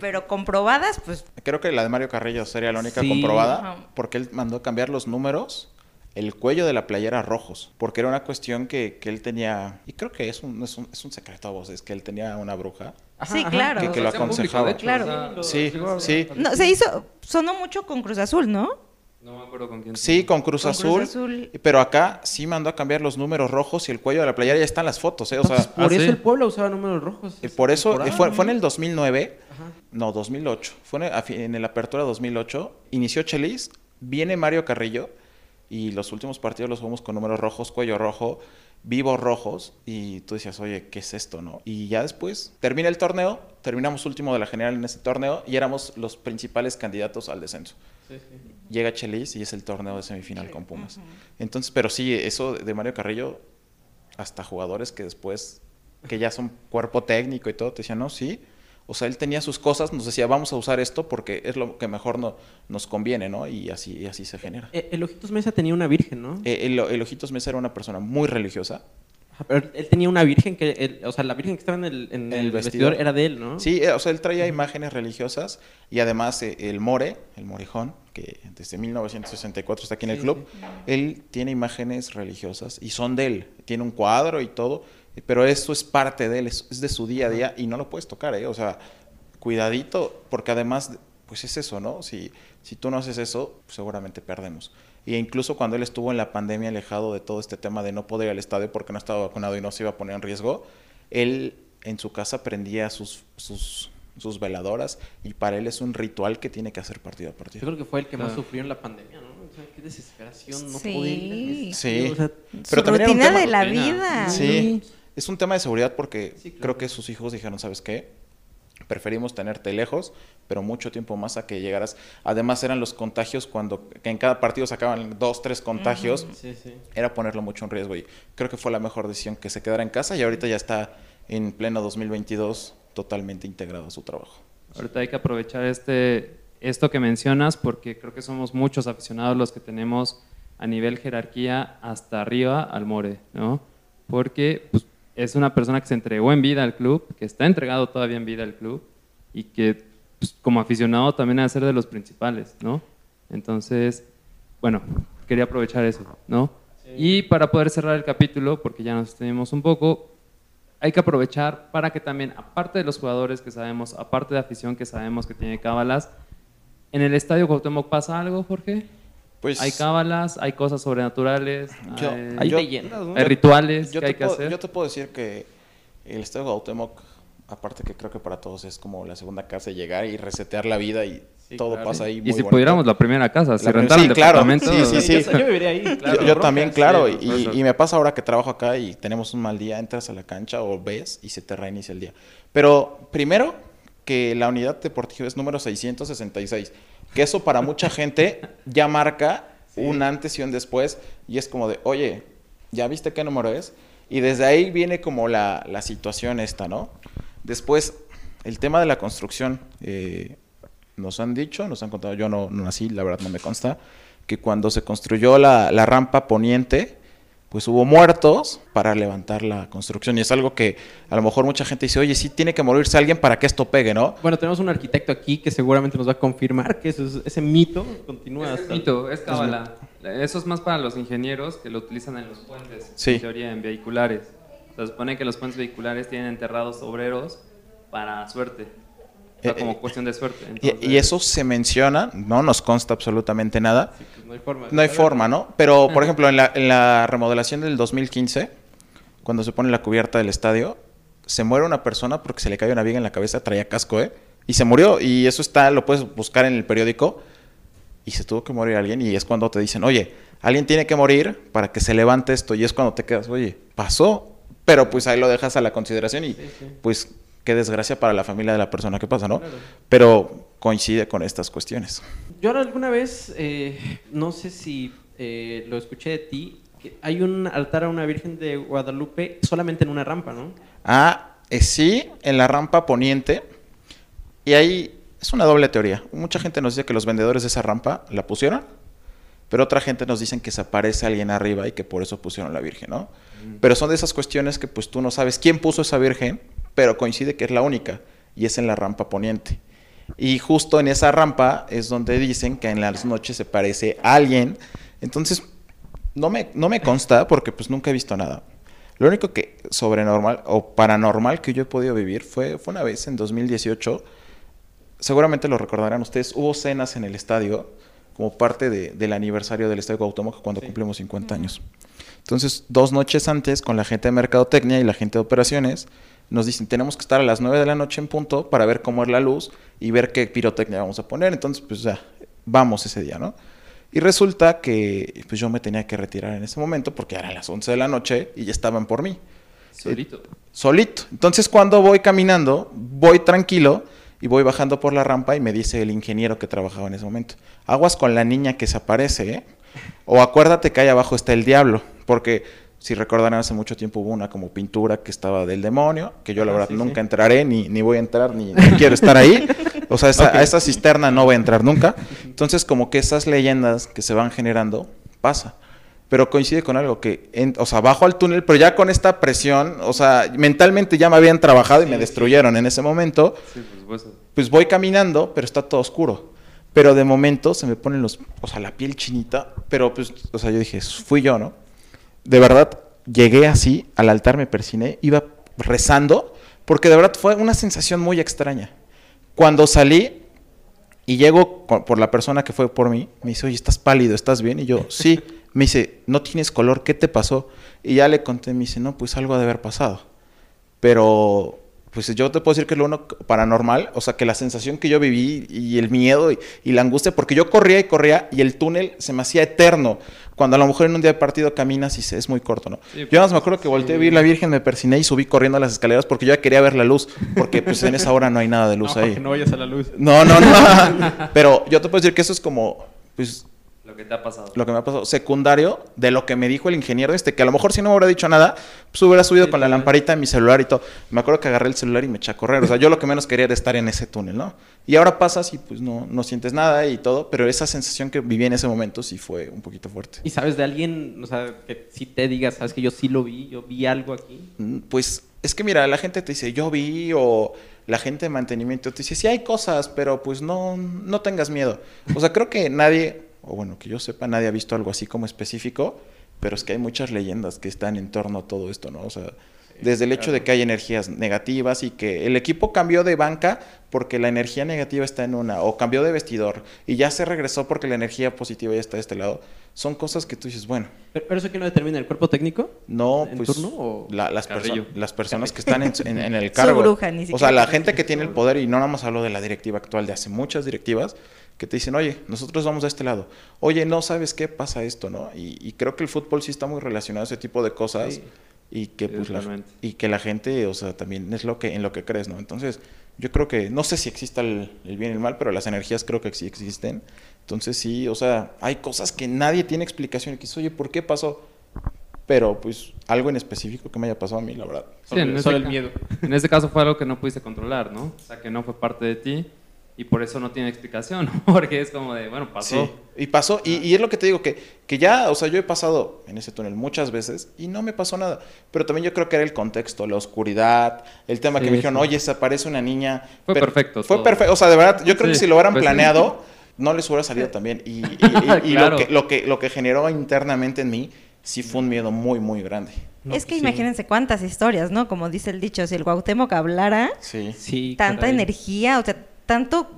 Pero comprobadas, pues Creo que la de Mario Carrillo sería la única Sí. comprobada Ajá. porque él mandó cambiar los números, el cuello de la playera rojos, porque era una cuestión que, que él tenía, y creo que es un, es un, es un secreto a voces, que él tenía una bruja. Ajá, Sí, claro. Que- que lo público, aconsejaba. de hecho, Claro. o sea, Sí, sí. no, se hizo, sonó mucho con Cruz Azul, ¿no? No me acuerdo con quién. Sí, con Cruz, Con Cruz Azul, Azul. Pero acá sí mandó a cambiar los números rojos y el cuello de la playera. Ya están las fotos, ¿eh? O sea, Entonces, por ah, eso sí. el pueblo usaba números rojos. eh, por eso fue, fue en el 2009. Ajá. No, 2008. Fue en el Apertura 2008. Inició Chelis. Viene Mario Carrillo. Y los últimos partidos los jugamos con números rojos, cuello rojo, vivos rojos. Y tú decías, oye, ¿qué es esto, no? Y ya después termina el torneo. Terminamos último de la general en ese torneo. Y éramos los principales candidatos al descenso. Sí, sí. Llega Chelis y es el torneo de semifinal con Pumas. Entonces, pero sí, eso de Mario Carrillo, hasta jugadores que después, que ya son cuerpo técnico y todo, te decían, no, sí. O sea, él tenía sus cosas, nos decía, vamos a usar esto porque es lo que mejor no, nos conviene, ¿no? Y así, y así se genera. Eh, El Ojitos Mesa tenía una virgen, ¿no? Eh, el, el Ojitos Mesa era una persona muy religiosa. Pero él tenía una virgen que, él- o sea, la virgen que estaba en el, en En el el vestidor. vestidor. era de él, ¿no? Sí, eh, o sea, él traía imágenes religiosas y además eh, el More, el Morejón, que desde 1964 está aquí en el Sí, club, él tiene imágenes religiosas y son de él. Tiene un cuadro y todo, pero eso es parte de él, es, es de su día a día y no lo puedes tocar, ¿eh? O sea, cuidadito, porque además, pues es eso, ¿no? Si, si tú no haces eso, pues seguramente perdemos. Y incluso cuando él estuvo en la pandemia alejado de todo este tema de no poder ir al estadio porque no estaba vacunado y no se iba a poner en riesgo, él en su casa prendía sus, sus, sus veladoras y para él es un ritual que tiene que hacer partido a Yo partido. creo que fue el que más Claro. sufrió en la pandemia, ¿no? O sea, qué desesperación no Sí. poder ir al Sí. o sea, Su también era un rutina tema- de la rutina. vida. Sí, es un tema de seguridad porque Sí, claro. creo que sus hijos dijeron, ¿sabes qué? Preferimos tenerte lejos, pero mucho tiempo más a que llegaras. Además eran los contagios cuando que en cada partido sacaban dos, tres contagios. sí, sí. Era ponerlo mucho en riesgo y creo que fue la mejor decisión que se quedara en casa y ahorita ya está en pleno 2022 totalmente integrado a su trabajo. Ahorita hay que aprovechar este, esto que mencionas porque creo que somos muchos aficionados los que tenemos a nivel jerarquía hasta arriba al More, ¿no? Porque pues, es una persona que se entregó en vida al club, que está entregado todavía en vida al club y que pues, como aficionado también ha de ser de los principales, ¿no? Entonces, bueno, quería aprovechar eso, ¿no? Y para poder cerrar el capítulo, porque ya nos extendimos un poco, hay que aprovechar para que también, aparte de los jugadores que sabemos, aparte de afición que sabemos que tiene cábalas, en el estadio Cuauhtémoc pasa algo, Jorge. Pues Hay cábalas, hay cosas sobrenaturales, Yo- hay, Hay Yo- leyendas, ¿no? hay rituales yo que te, hay que puedo, hacer. yo te puedo decir que el Estadio Cuauhtémoc, aparte que creo que para todos es como la segunda casa, llegar y resetear la vida y Sí, todo claro. pasa ahí. y muy si bonito. pudiéramos la primera casa, si rentaran sí, claro. departamento, Sí, sí, sí. Yo, yo viviría ahí, claro. Yo, yo también, claro, sí, y me pasa ahora que trabajo acá y tenemos un mal día, entras a la cancha o ves y se te reinicia el día. Pero primero que la unidad deportiva es número 666, que eso para mucha gente ya marca un antes y un después y es como de, oye, ¿ya viste qué número es? Y desde ahí viene como la, la situación esta, ¿no? Después, el tema de la construcción, eh, nos han dicho, nos han contado, yo no, no nací, la verdad no me consta, que cuando se construyó la, la rampa poniente, pues hubo muertos para levantar la construcción. Y es algo que a lo mejor mucha gente dice, oye, sí tiene que morirse alguien para que esto pegue, ¿no? Bueno, tenemos un arquitecto aquí que seguramente nos va a confirmar que eso es- ese mito continúa Es hasta... mito, es cábala. Eso es más para los ingenieros que lo utilizan en los puentes, Sí. en teoría, en vehiculares. Se supone que los puentes vehiculares tienen enterrados obreros para suerte. O sea, Eh, como eh, cuestión de suerte. Y, Entonces, y eso se menciona, no nos consta absolutamente nada. Sí, pues no hay forma. No hay forma, ¿no? Pero, por ejemplo, en la, en la remodelación del 2015, cuando se pone la cubierta del estadio, se muere una persona porque se le cae una viga en la cabeza, traía casco, ¿eh? Y se murió. Y eso está, lo puedes buscar en el periódico. Y se tuvo que morir alguien. Y es cuando te dicen, oye, alguien tiene que morir para que se levante esto. Y es cuando te quedas, oye, pasó. Pero pues ahí lo dejas a la consideración y Sí, sí. pues qué desgracia para la familia de la persona que pasa, ¿no? Claro. Pero coincide con estas cuestiones. Yo alguna vez, eh, no sé si eh, lo escuché de ti, que hay un altar a una Virgen de Guadalupe solamente en una rampa, ¿no? Ah, eh, sí, en la rampa poniente. Y ahí es una doble teoría. Mucha gente nos dice que los vendedores de esa rampa la pusieron, pero otra gente nos dicen que se aparece alguien arriba y que por eso pusieron la Virgen, ¿no? Pero son de esas cuestiones que pues tú no sabes quién puso esa Virgen, pero coincide que es la única y es en la rampa poniente. Y justo en esa rampa es donde dicen que en las noches se parece a alguien. Entonces, no me, no me consta porque pues nunca he visto nada. Lo único que sobrenormal o paranormal que yo he podido vivir fue, fue una vez en 2018. Seguramente lo recordarán ustedes. Hubo cenas en el estadio como parte de- del aniversario del Estadio Cuauhtémoc cuando Sí. cumplimos 50 años. Entonces, dos noches antes, con la gente de Mercadotecnia y la gente de Operaciones, nos dicen, tenemos que estar a las 9 de la noche en punto para ver cómo es la luz y ver qué pirotecnia vamos a poner. Entonces, pues ya, vamos ese día, ¿no? Y resulta que pues yo me tenía que retirar en ese momento porque eran las 11 de la noche y ya estaban por mí solito. solito. Entonces cuando voy caminando, voy tranquilo y voy bajando por la rampa y me dice el ingeniero que trabajaba en ese momento, aguas con la niña que se aparece, ¿eh? O acuérdate que ahí abajo está el diablo, porque si recordarán hace mucho tiempo hubo una como pintura que estaba del demonio, que yo la Ah, verdad sí, nunca sí. entraré, ni, ni voy a entrar, ni, ni quiero estar ahí. O sea, esa- a esa cisterna no voy a entrar nunca. Entonces como que esas leyendas que se van generando, pasa. pero coincide con algo que, en- o sea, bajo al túnel, pero ya con esta presión, o sea, mentalmente ya me habían trabajado y me destruyeron en ese momento, por supuesto. pues voy caminando, pero está todo oscuro. Pero de momento se me ponen los, o sea, la piel chinita, pero pues, o sea, yo dije, fui yo, ¿no? De verdad, llegué así, al altar me persiné, iba rezando, porque de verdad fue una sensación muy extraña. Cuando salí y llego por la persona que fue por mí, me dice, oye, estás pálido, ¿estás bien? Y yo, sí. Me dice, no tienes color, ¿qué te pasó? Y ya le conté, me dice, no, pues algo ha de haber pasado. Pero, pues yo te puedo decir que es lo uno paranormal, o sea, que la sensación que yo viví y el miedo y, y la angustia, porque yo corría y corría y el túnel se me hacía eterno. Cuando a lo mejor en un día de partido caminas y se, es muy corto, ¿no? Sí, yo nada más me acuerdo que volteé, vi la Virgen, me persiné y subí corriendo a las escaleras porque yo ya quería ver la luz, porque pues en esa hora no hay nada de luz No, ahí. que no vayas a la luz. No, no, no. Pero yo te puedo decir que eso es como, pues, Lo que te ha pasado. lo que me ha pasado, secundario de lo que me dijo el ingeniero este, que a lo mejor si no me hubiera dicho nada, pues hubiera subido Sí, con la lamparita en mi celular y todo. Me acuerdo que agarré el celular y me eché a correr. O sea, yo lo que menos quería era estar en ese túnel, ¿no? Y ahora pasas y pues no, no sientes nada y todo, pero esa sensación que viví en ese momento sí fue un poquito fuerte. ¿Y sabes de alguien, o sea, que si te digas, sabes que yo sí lo vi, yo vi algo aquí? Mm, Pues es que mira, la gente te dice, yo vi, o la gente de mantenimiento te dice, sí hay cosas, pero pues no, no tengas miedo. O sea, creo que nadie, o bueno, que yo sepa, nadie ha visto algo así como específico, pero es que hay muchas leyendas que están en torno a todo esto, ¿no? O sea, desde el hecho de que hay energías negativas y que el equipo cambió de banca porque la energía negativa está en una, o cambió de vestidor y ya se regresó porque la energía positiva ya está de este lado, son cosas que tú dices, bueno, ¿Pero, pero eso quién lo determina? ¿El cuerpo técnico? no, ¿En pues turno o la- las, perso- las personas que están en, en- en el cargo. bruja, ni o sea, la gente que tiene el poder, y no nada más hablo de la directiva actual, de hace muchas directivas, que te dicen, oye, nosotros vamos a este lado. Oye, no sabes qué pasa esto, ¿no? Y, y creo que el fútbol sí está muy relacionado a ese tipo de cosas. Sí. Y que, pues, la, y que la gente, o sea, también es lo que en lo que crees, ¿no? Entonces, yo creo que, no sé si exista el, el bien y el mal, pero las energías creo que sí existen. Entonces, sí, o sea, hay cosas que nadie tiene explicación. Y que dices, oye, ¿por qué pasó? Pero, pues, algo en específico que me haya pasado a mí, la verdad. Sí, en Solo- este solo el miedo. En este caso fue algo que no pudiste controlar, ¿no? O sea, que no fue parte de ti y por eso no tiene explicación, porque es como de, bueno, pasó. Sí, y pasó, y, y es lo que te digo, que, que ya, o sea, yo he pasado en ese túnel muchas veces y no me pasó nada. Pero también yo creo que era el contexto, la oscuridad, el tema que me dijeron, sí. oye, se aparece una niña. Fue Pero- perfecto Fue todo. perfecto, o sea, de verdad, yo creo que si lo hubieran pues sí. planeado, no les hubiera salido tan bien. Y, y- y- y Claro. lo, que, lo, que, lo que generó internamente en mí, sí fue un miedo muy, muy grande. No, es que sí. imagínense cuántas historias, ¿no? Como dice el dicho, si el Cuauhtémoc hablara, Sí. Sí, tanta caray. energía, o sea, tanto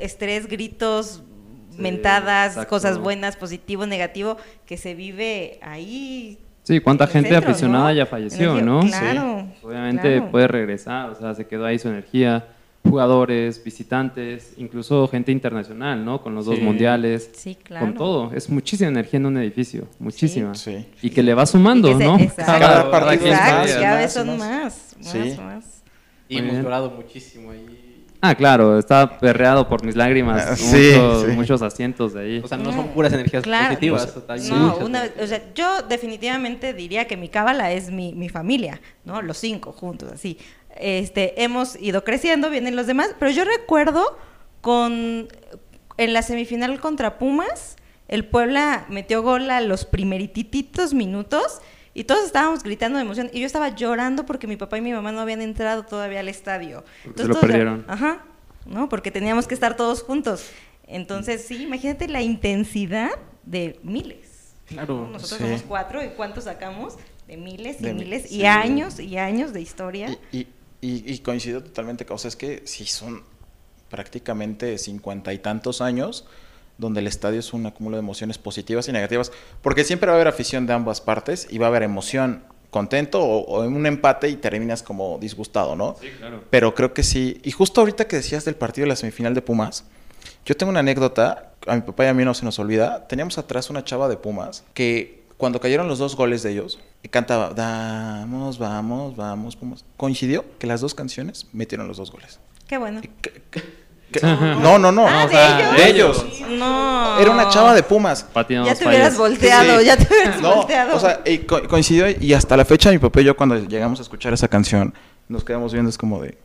estrés, gritos, Sí, mentadas, exacto. cosas buenas, positivo, negativo, que se vive ahí. Sí, cuánta gente centro, aficionada ¿no? ya falleció, ¿no? Claro. Obviamente claro. puede regresar, o sea, se quedó ahí su energía. Jugadores, visitantes, incluso gente internacional, ¿no? Con los dos Sí. mundiales, Sí, claro. con todo. Es muchísima energía en un edificio, muchísima. Sí. Y que le va sumando, se- ¿no? exacto. Cada partido cada vez son más. más, más, Sí. más. Y Muy hemos bien. llorado muchísimo ahí. Ah, claro, está perreado por mis lágrimas. Ah, sí, muchos, sí. muchos asientos de ahí. O sea, no son puras energías Claro. positivas. No, una, energías. o sea, yo definitivamente diría que mi cábala es mi, mi familia, ¿no? Los cinco juntos, así. Este, hemos ido creciendo, vienen los demás, pero yo recuerdo con en la semifinal contra Pumas, el Puebla metió gol a los primerititos minutos y todos estábamos gritando de emoción y yo estaba llorando porque mi papá y mi mamá no habían entrado todavía al estadio. Porque se lo todos ya- perdieron. Ajá, ¿no? Porque teníamos que estar todos juntos. Entonces, sí, imagínate la intensidad de miles. Claro. Nosotros Sí. somos cuatro y ¿cuántos sacamos? De miles y De mi- miles y sí. años y años de historia. Y, y, y- y coincido totalmente, o sea, es que si son prácticamente cincuenta y tantos años donde el estadio es un acúmulo de emociones positivas y negativas, porque siempre va a haber afición de ambas partes y va a haber emoción, contento o, o en un empate y terminas como disgustado, ¿no? Sí, claro. Pero creo que sí. Y justo ahorita que decías del partido de la semifinal de Pumas, yo tengo una anécdota, a mi papá y a mí no se nos olvida. Teníamos atrás una chava de Pumas que cuando cayeron los dos goles de ellos, cantaba, vamos, vamos, vamos, Pumas. Coincidió que las dos canciones metieron los dos goles. Qué bueno. No, no, no. Ah, o ¿de sea, ellos? de ellos. No. Era una chava de Pumas. Ya te hubieras falles. volteado, Sí. ya te hubieras No, volteado. o sea, y co- coincidió y hasta la fecha mi papá y yo cuando llegamos a escuchar esa canción nos quedamos viendo es como de...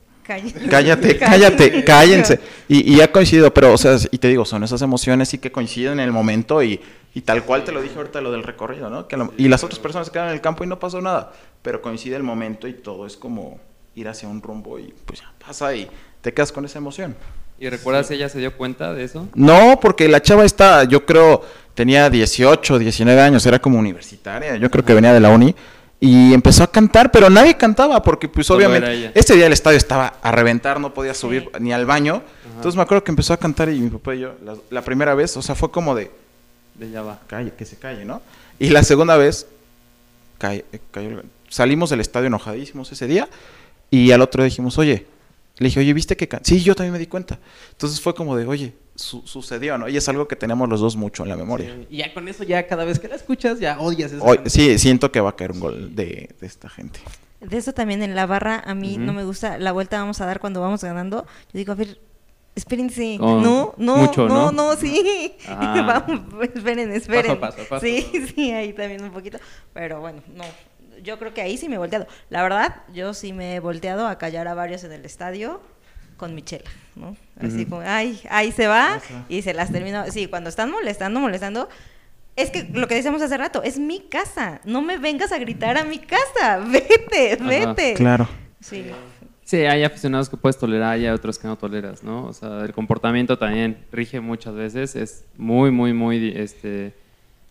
cállate, cállate, cállense. Y, y, ha coincidido, pero, o sea, y te digo, son esas emociones sí que coinciden en el momento y, y tal cual te lo dije ahorita lo del recorrido, ¿no? Que y las otras personas quedan en el campo y no pasó nada, pero coincide el momento y todo es como ir hacia un rumbo y pues ya pasa y te quedas con esa emoción. ¿Y recuerdas si ella se dio cuenta de eso? No, porque la chava está, yo creo, tenía 18, 19 años, era como universitaria, yo creo que venía de la uni y empezó a cantar, pero nadie cantaba porque pues obviamente este día el estadio estaba a reventar, no podía subir ni al baño. Entonces me acuerdo que empezó a cantar y mi papá y yo la, primera vez, o sea, fue como de de ya va. Calle, que se calle, ¿no? Y la segunda vez cae, salimos del estadio enojadísimos ese día y al otro día dijimos, "Oye, le dije, "Oye, ¿viste que Sí, yo también me di cuenta." Entonces fue como de, "Oye, sucedió, ¿no? Y es algo que tenemos los dos mucho en la memoria. y ya con eso, ya cada vez que la escuchas, ya odias eso. sí, siento que va a caer un gol de, esta gente. De eso también en la barra, a mí no me gusta la vuelta vamos a dar cuando vamos ganando. Yo digo, a ver, espérense. Oh, no, no, no, no, sí. Ah. vamos, esperen, esperen. Sí, sí, ahí también un poquito. Pero bueno, no. Yo creo que ahí sí me he volteado. La verdad, yo sí me he volteado a callar a varios en el estadio con Michela, ¿no? Así como, ay, ahí se va y se las termino. Sí, cuando están molestando, molestando, es que lo que decíamos hace rato, es mi casa, no me vengas a gritar a mi casa, vete, vete. Claro. Sí. Sí, hay aficionados que puedes tolerar y hay otros que no toleras, ¿no? O sea, el comportamiento también rige muchas veces, es muy, muy, muy, este,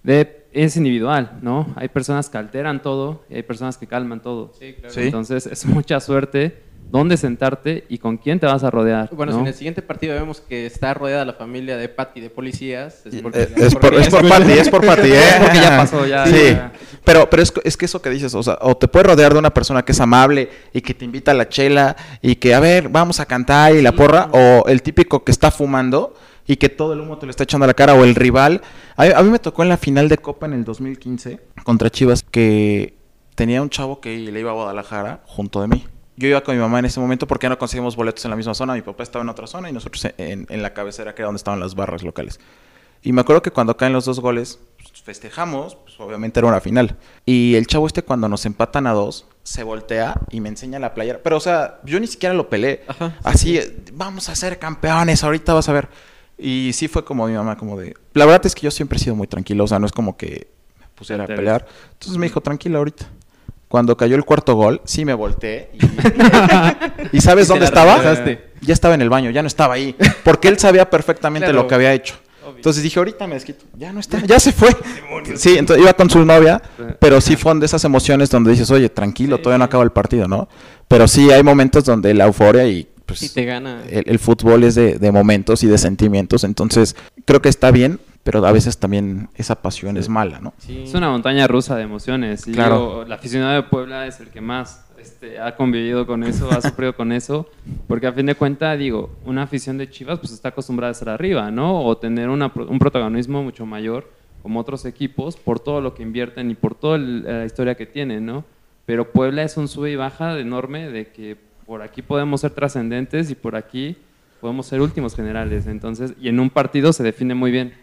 de, es individual, ¿no? Hay personas que alteran todo y hay personas que calman todo. Sí, claro. Entonces, es mucha suerte dónde sentarte y con quién te vas a rodear. Bueno, si en el siguiente partido vemos que está rodeada la familia de Patty de policías, es, porque, es, por, es por Patty, es por Patty, ¿eh? Porque ya pasó, ya. Sí, pero, pero es, es, que eso que dices, o sea, o te puedes rodear de una persona que es amable y que te invita a la chela y que, a ver, vamos a cantar y la porra, o el típico que está fumando y que todo el humo te lo está echando a la cara, o el rival. A, a mí me tocó en la final de Copa en el 2015 contra Chivas que tenía un chavo que le iba a Guadalajara junto de mí yo iba con mi mamá en ese momento porque no conseguimos boletos en la misma zona. Mi papá estaba en otra zona y nosotros en, la cabecera, que era donde estaban las barras locales. Y me acuerdo que cuando caen los dos goles, pues, festejamos, pues, obviamente era una final. Y el chavo este, cuando nos empatan a dos, se voltea y me enseña la playera. Pero, o sea, yo ni siquiera lo peleé. Así, vamos a ser campeones, ahorita vas a ver. Y sí fue como mi mamá, como de... La verdad es que yo siempre he sido muy tranquilo, o sea, no es como que me pusiera a pelear. Entonces me dijo, tranquila ahorita. Cuando cayó el cuarto gol, sí me volteé. ¿Y, sabes dónde estaba? Ya estaba en el baño, ya no estaba ahí. Porque él sabía perfectamente lo que había hecho. Entonces dije, ahorita me desquito. Ya no está, ya se fue. Sí, entonces iba con su novia, pero sí fue de esas emociones donde dices, oye, tranquilo, todavía no acaba el partido, ¿no? Pero sí hay momentos donde la euforia y pues, te gana. El, fútbol es de, de, momentos y de sentimientos, entonces creo que está bien pero a veces también esa pasión es mala, ¿no? Es una montaña rusa de emociones. Y claro. la aficionado de Puebla es el que más este, ha convivido con eso, ha sufrido con eso, porque a fin de cuentas, digo, una afición de Chivas pues está acostumbrada a estar arriba, ¿no? O tener una, un protagonismo mucho mayor como otros equipos por todo lo que invierten y por toda la historia que tienen, ¿no? Pero Puebla es un sube y baja enorme de que por aquí podemos ser trascendentes y por aquí podemos ser últimos generales, entonces, y en un partido se define muy bien.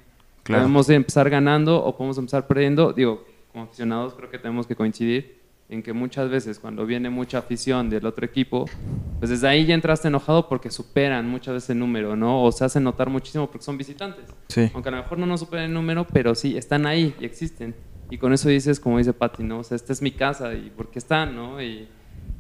Podemos empezar ganando o podemos empezar perdiendo. Digo, como aficionados creo que tenemos que coincidir en que muchas veces cuando viene mucha afición del otro equipo, pues desde ahí ya entraste enojado porque superan muchas veces el número, ¿no? O se hacen notar muchísimo porque son visitantes. Sí. Aunque a lo mejor no nos superan el número, pero sí, están ahí y existen. Y con eso dices, como dice Pati, ¿no? O sea, esta es mi casa y ¿por qué están, no? Y,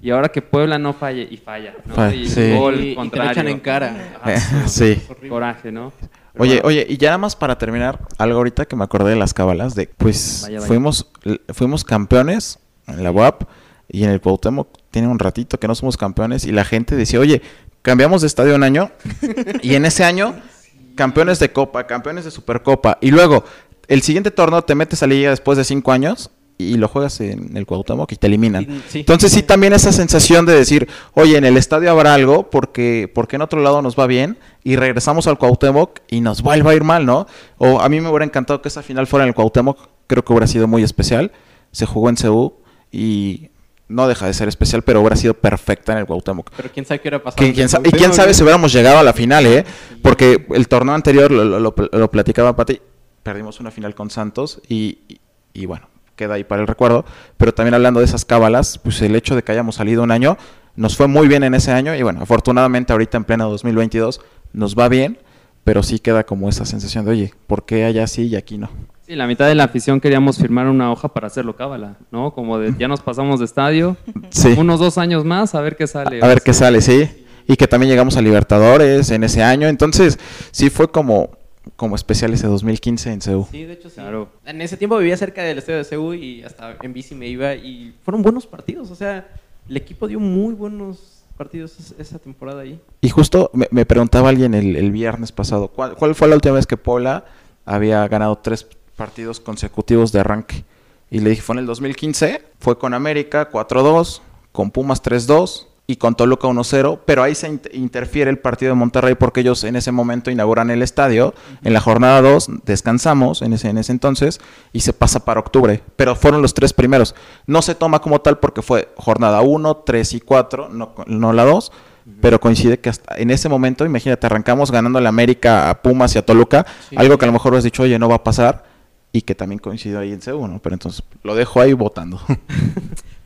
y ahora que Puebla no falle y falla, ¿no? Y sí. gol contrario. Y te echan en cara. sí. Coraje, ¿no? Oye, oye, y ya nada más para terminar, algo ahorita que me acordé de las cabalas, de pues fuimos fuimos campeones en la UAP y en el Cuauhtémoc tiene un ratito que no somos campeones y la gente decía, oye, cambiamos de estadio un año y en ese año campeones de Copa, campeones de Supercopa y luego el siguiente torneo te metes a la liga después de cinco años y lo juegas en el Cuauhtémoc y te eliminan. Entonces sí también esa sensación de decir, oye, en el estadio habrá algo porque, porque en otro lado nos va bien y regresamos al Cuauhtémoc y nos vuelva a ir mal, ¿no? O a mí me hubiera encantado que esa final fuera en el Cuauhtémoc, creo que hubiera sido muy especial. Se jugó en CU y no deja de ser especial, pero hubiera sido perfecta en el Cuauhtémoc. Pero quién sabe qué hubiera pasado. y quién sabe si hubiéramos llegado a la final, ¿eh? Porque el torneo anterior, lo, lo, lo, platicaba Pati, perdimos una final con Santos y, y bueno, queda ahí para el recuerdo, pero también hablando de esas cábalas, pues el hecho de que hayamos salido un año Nos fue muy bien en ese año y bueno, afortunadamente ahorita en pleno 2022 nos va bien, pero sí queda como esa sensación de, oye, ¿por qué allá sí y aquí no? Sí, la mitad de la afición queríamos firmar una hoja para hacerlo cábala, ¿no? Como de ya nos pasamos de estadio, Sí. unos dos años más a ver qué sale. A ver qué sale, sí. Y que también llegamos a Libertadores en ese año. Entonces, sí fue como, como especial ese 2015 en CEU. Sí, de hecho sí. Claro. En ese tiempo vivía cerca del estadio de CEU y hasta en bici me iba y fueron buenos partidos. O sea, el equipo dio muy buenos partidos es- esa temporada ahí. Y justo me, me preguntaba alguien el, el viernes pasado, ¿cuál, cuál fue la última vez que Puebla había ganado tres partidos consecutivos de arranque? Y le dije, fue en el 2015, fue con América 4-2, con Pumas 3-2 y con Toluca 1-0, pero ahí se int- interfiere el partido de Monterrey porque ellos en ese momento inauguran el estadio, en la jornada 2 descansamos en ese, en ese entonces y se pasa para octubre, pero fueron los tres primeros. No se toma como tal porque fue jornada 1, 3 y 4, no, no la 2, pero coincide que hasta en ese momento, imagínate, arrancamos ganando la América, a Pumas y a Toluca, Sí. algo que a lo mejor has dicho, oye, no va a pasar, y que también coincidió ahí en C1, ¿no? pero entonces lo dejo ahí votando.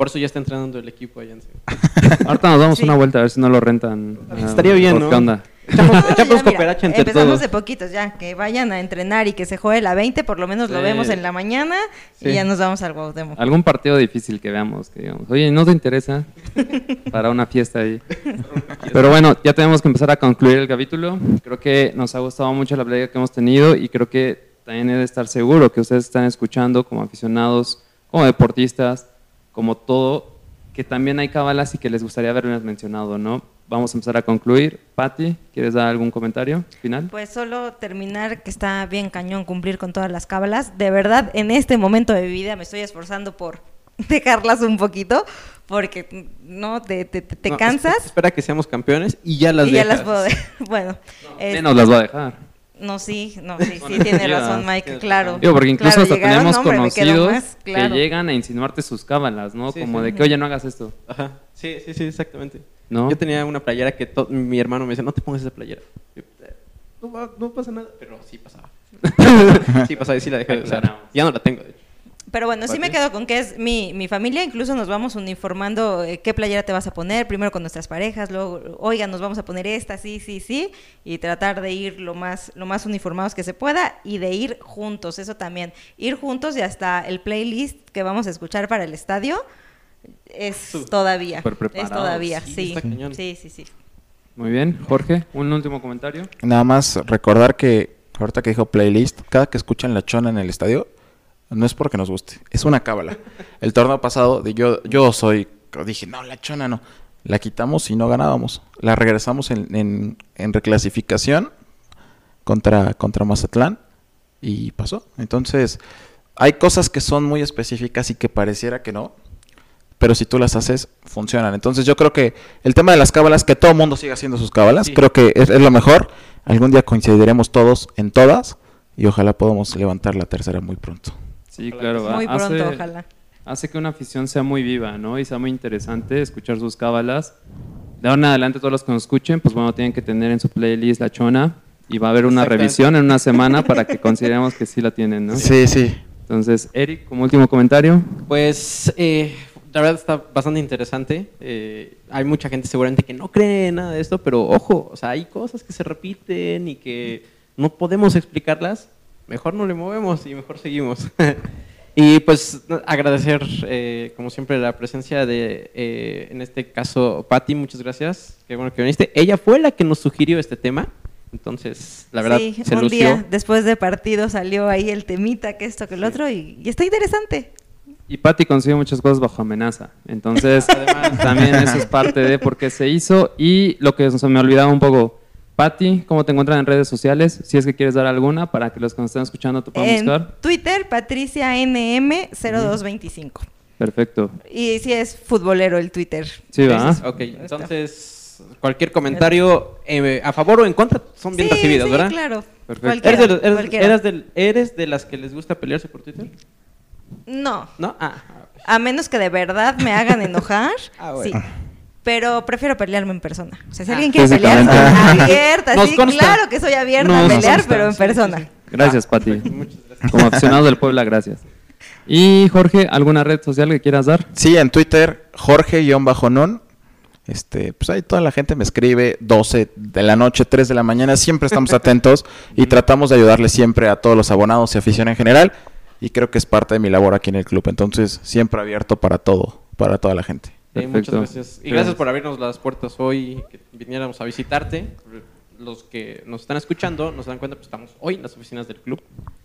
Por eso ya está entrenando el equipo allá en. Ahorita nos damos Sí. una vuelta a ver si no lo rentan. ah, Estaría bien, ¿por ¿no? ¿Qué onda? Echamos, No, echamos ya, mira, entre empezamos todos. de poquitos ya, que vayan a entrenar y que se juegue la 20, por lo menos lo Sí. vemos en la mañana Sí. y ya nos vamos al Cuauhtémoc. Algún partido difícil que veamos, que digamos, oye, ¿no te interesa para una fiesta ahí? Pero bueno, ya tenemos que empezar a concluir el capítulo. Creo que nos ha gustado mucho la plática que hemos tenido y creo que también he de estar seguro que ustedes están escuchando como aficionados, como deportistas, como todo, que también hay cabalas y que les gustaría haberles mencionado, ¿no? Vamos a empezar a concluir. Patti, ¿quieres dar algún comentario final? Pues solo terminar que está bien cañón cumplir con todas las cábalas. De verdad, en este momento de mi vida me estoy esforzando por dejarlas un poquito, porque no te, te, te No, cansas esp- Espera que seamos campeones y ya las y ya dejas. las puedo. Bueno, es- Menos las va a dejar. No sí, no sí, sí tiene razón Mike, claro. Digo, porque incluso Claro, hasta tenemos quedo conocidos más, claro. que llegan a insinuarte sus cábalas, ¿no? Sí, Como sí. de que, oye, no hagas esto, Ajá. Sí, sí, sí, exactamente. ¿no? Yo tenía una playera que mi hermano me decía, no te pongas esa playera. Yo, "Eh, no, va- no pasa nada, pero sí pasaba. sí pasaba y sí la dejé de usar. Ya no la tengo, de hecho. Pero bueno, sí me quedo con que es mi, mi familia, incluso nos vamos uniformando eh, qué playera te vas a poner, primero con nuestras parejas, luego, oigan, nos vamos a poner esta, sí, sí, sí, y tratar de ir lo más, lo más uniformados que se pueda y de ir juntos, eso también, ir juntos y hasta el playlist que vamos a escuchar para el estadio es todavía, es todavía, Sí, sí, está cañón. sí, sí, sí. Muy bien, Jorge, un último comentario. Nada más recordar que, ahorita que dijo playlist, cada que escuchan la chona en el estadio, no es porque nos guste, es una cábala. El torneo pasado, de- yo, yo soy, dije, no, la chona no. La quitamos y no ganábamos. La regresamos en, en- en reclasificación contra, contra Mazatlán y pasó. Entonces, hay cosas que son muy específicas y que pareciera que no, pero si tú las haces, funcionan. Entonces yo creo que el tema de las cábalas, que todo el mundo siga haciendo sus cábalas, Sí. creo que es, es lo mejor. Algún día coincidiremos todos en todas y ojalá podamos levantar la tercera muy pronto. Sí, Ojalá claro. Muy hace- pronto, ojalá. Hace que una afición sea muy viva, ¿no? Y sea muy interesante escuchar sus cábalas. De ahora en adelante, todos los que nos escuchen, pues bueno, tienen que tener en su playlist la chona y va a haber una revisión en una semana para que consideremos que sí la tienen, ¿no? Sí, sí. Entonces, Eric, como último comentario. Pues eh, la verdad está bastante interesante. Eh, hay mucha gente seguramente que no cree en nada de esto, pero ojo, o sea, hay cosas que se repiten y que no podemos explicarlas. Mejor no le movemos y mejor seguimos. y pues agradecer, eh, como siempre, la presencia de, eh, en este caso, Patti, muchas gracias. Qué bueno que viniste. Ella fue la que nos sugirió este tema. Entonces, la verdad, sí, se un lució. día después de partido salió ahí el temita, que esto, que el otro, y, y está interesante. Y Patty consigue muchas cosas bajo amenaza. Entonces, Además. también eso es parte de por qué se hizo. Y lo que se me olvidaba un poco, Patty, ¿cómo te encuentran en redes sociales? Si es que quieres dar alguna para que los que nos estén escuchando te puedan En buscar. Twitter, Patricia NM0225. Perfecto. Y si es futbolero el Twitter. Sí, va. Ok, entonces cualquier comentario eh, a favor o en contra son bien sí, recibidos, sí, ¿verdad? claro. Perfecto. ¿Eres de, los- eres- cualquiera. eras del- ¿Eres de las que les gusta pelearse por Twitter? No, ¿No? Ah, a menos que de verdad me hagan enojar, Ah, bueno. sí. Pero prefiero pelearme en persona. O sea, si Ah, alguien quiere pelear, físicamente. abierta, Nos sí, consta. claro que soy abierta a pelear, consta, pero en persona. sí, sí. Gracias, Patty. muchas gracias. Como aficionado del Puebla, gracias. Y Jorge, ¿alguna red social que quieras dar? Sí, en Twitter, Jorge-Non. Este, pues ahí toda la gente me escribe 12 de la noche, 3 de la mañana, siempre estamos atentos y tratamos de ayudarle siempre a todos los abonados y afición en general y creo que es parte de mi labor aquí en el club, entonces siempre abierto para todo, para toda la gente. Muchas gracias. Y Gracias. gracias por abrirnos las puertas hoy, que viniéramos a visitarte. Los que nos están escuchando nos dan cuenta que estamos hoy en las oficinas del club.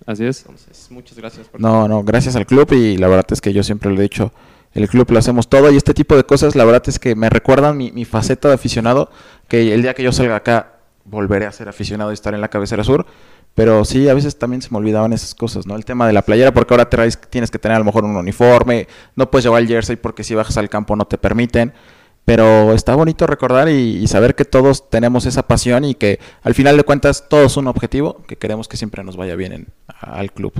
Así es. Entonces, muchas gracias por No, no, gracias al club y la verdad es que yo siempre lo he dicho, el club lo hacemos todo y este tipo de cosas, la verdad es que me recuerdan mi, mi faceta de aficionado, que el día que yo salga acá volveré a ser aficionado y estar en la cabecera sur, pero sí, a veces también se me olvidaban esas cosas, ¿no? El tema de la playera, porque ahora traes, tienes que tener a lo mejor un uniforme, no puedes llevar el jersey porque si bajas al campo no te permiten. Pero está bonito recordar y, y saber que todos tenemos esa pasión y que al final de cuentas todos es un objetivo que queremos que siempre nos vaya bien en- al club.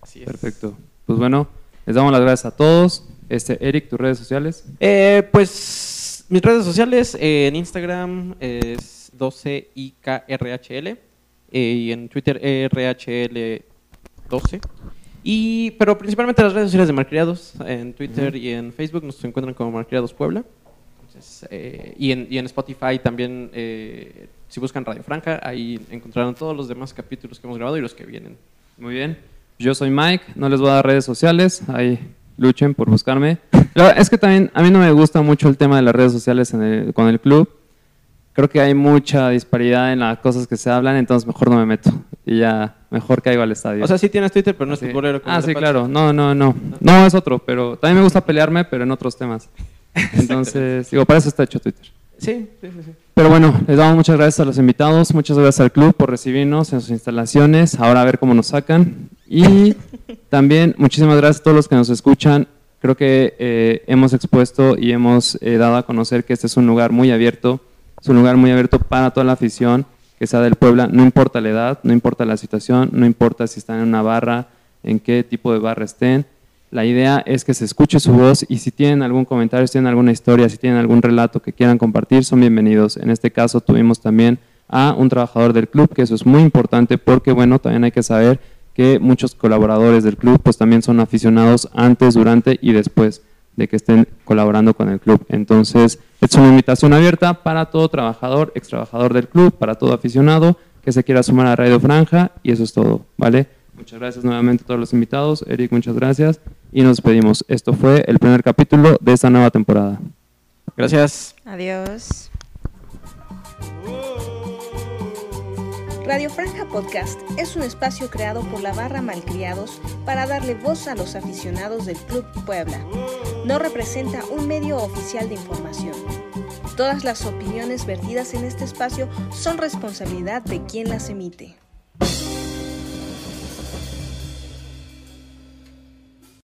Así es. Perfecto. Pues bueno, les damos las gracias a todos. Este, Eric, tus redes sociales. Eh, pues mis redes sociales eh, en Instagram es 12IKRHL eh, y en Twitter RHL12. Y, pero principalmente las redes sociales de Malcriados, en Twitter y en Facebook nos encuentran como Malcriados Puebla. Entonces, eh, y, en, y en Spotify también, eh, si buscan Radio Franja, ahí encontrarán todos los demás capítulos que hemos grabado y los que vienen. Muy bien. Yo soy Mike, no les voy a dar redes sociales, ahí luchen por buscarme. Verdad es que también a mí no me gusta mucho el tema de las redes sociales en el- con el club. Creo que hay mucha disparidad en las cosas que se hablan, entonces mejor no me meto. Y ya, mejor caigo al estadio. O sea, sí tienes Twitter, pero no es Sí. futbolero. como Ah, sí, claro. No, no, no. No, es otro, pero también me gusta pelearme, pero en otros temas. Entonces, digo, para eso está hecho Twitter. Sí, sí, sí. sí. Pero bueno, les damos muchas gracias a los invitados, muchas gracias al club por recibirnos en sus instalaciones, ahora a ver cómo nos sacan. Y también muchísimas gracias a todos los que nos escuchan. Creo que eh, hemos expuesto y hemos eh, dado a conocer que este es un lugar muy abierto, es un lugar muy abierto para toda la afición que sea del Puebla, no importa la edad, no importa la situación, no importa si están en una barra, en qué tipo de barra estén. La idea es que se escuche su voz y si tienen algún comentario, si tienen alguna historia, si tienen algún relato que quieran compartir, son bienvenidos. En este caso tuvimos también a un trabajador del club, que eso es muy importante porque, bueno, también hay que saber que muchos colaboradores del club pues también son aficionados antes, durante y después de que estén colaborando con el club. Entonces, es una invitación abierta para todo trabajador, ex trabajador del club, para todo aficionado que se quiera sumar a Radio Franja y eso es todo, ¿vale? Muchas gracias nuevamente a todos los invitados. Eric, muchas gracias. Y nos despedimos. Esto fue el primer capítulo de esta nueva temporada. Gracias. Adiós. Radio Franja Podcast es un espacio creado por la barra Malcriados para darle voz a los aficionados del Club Puebla. No representa un medio oficial de información. Todas las opiniones vertidas en este espacio son responsabilidad de quien las emite.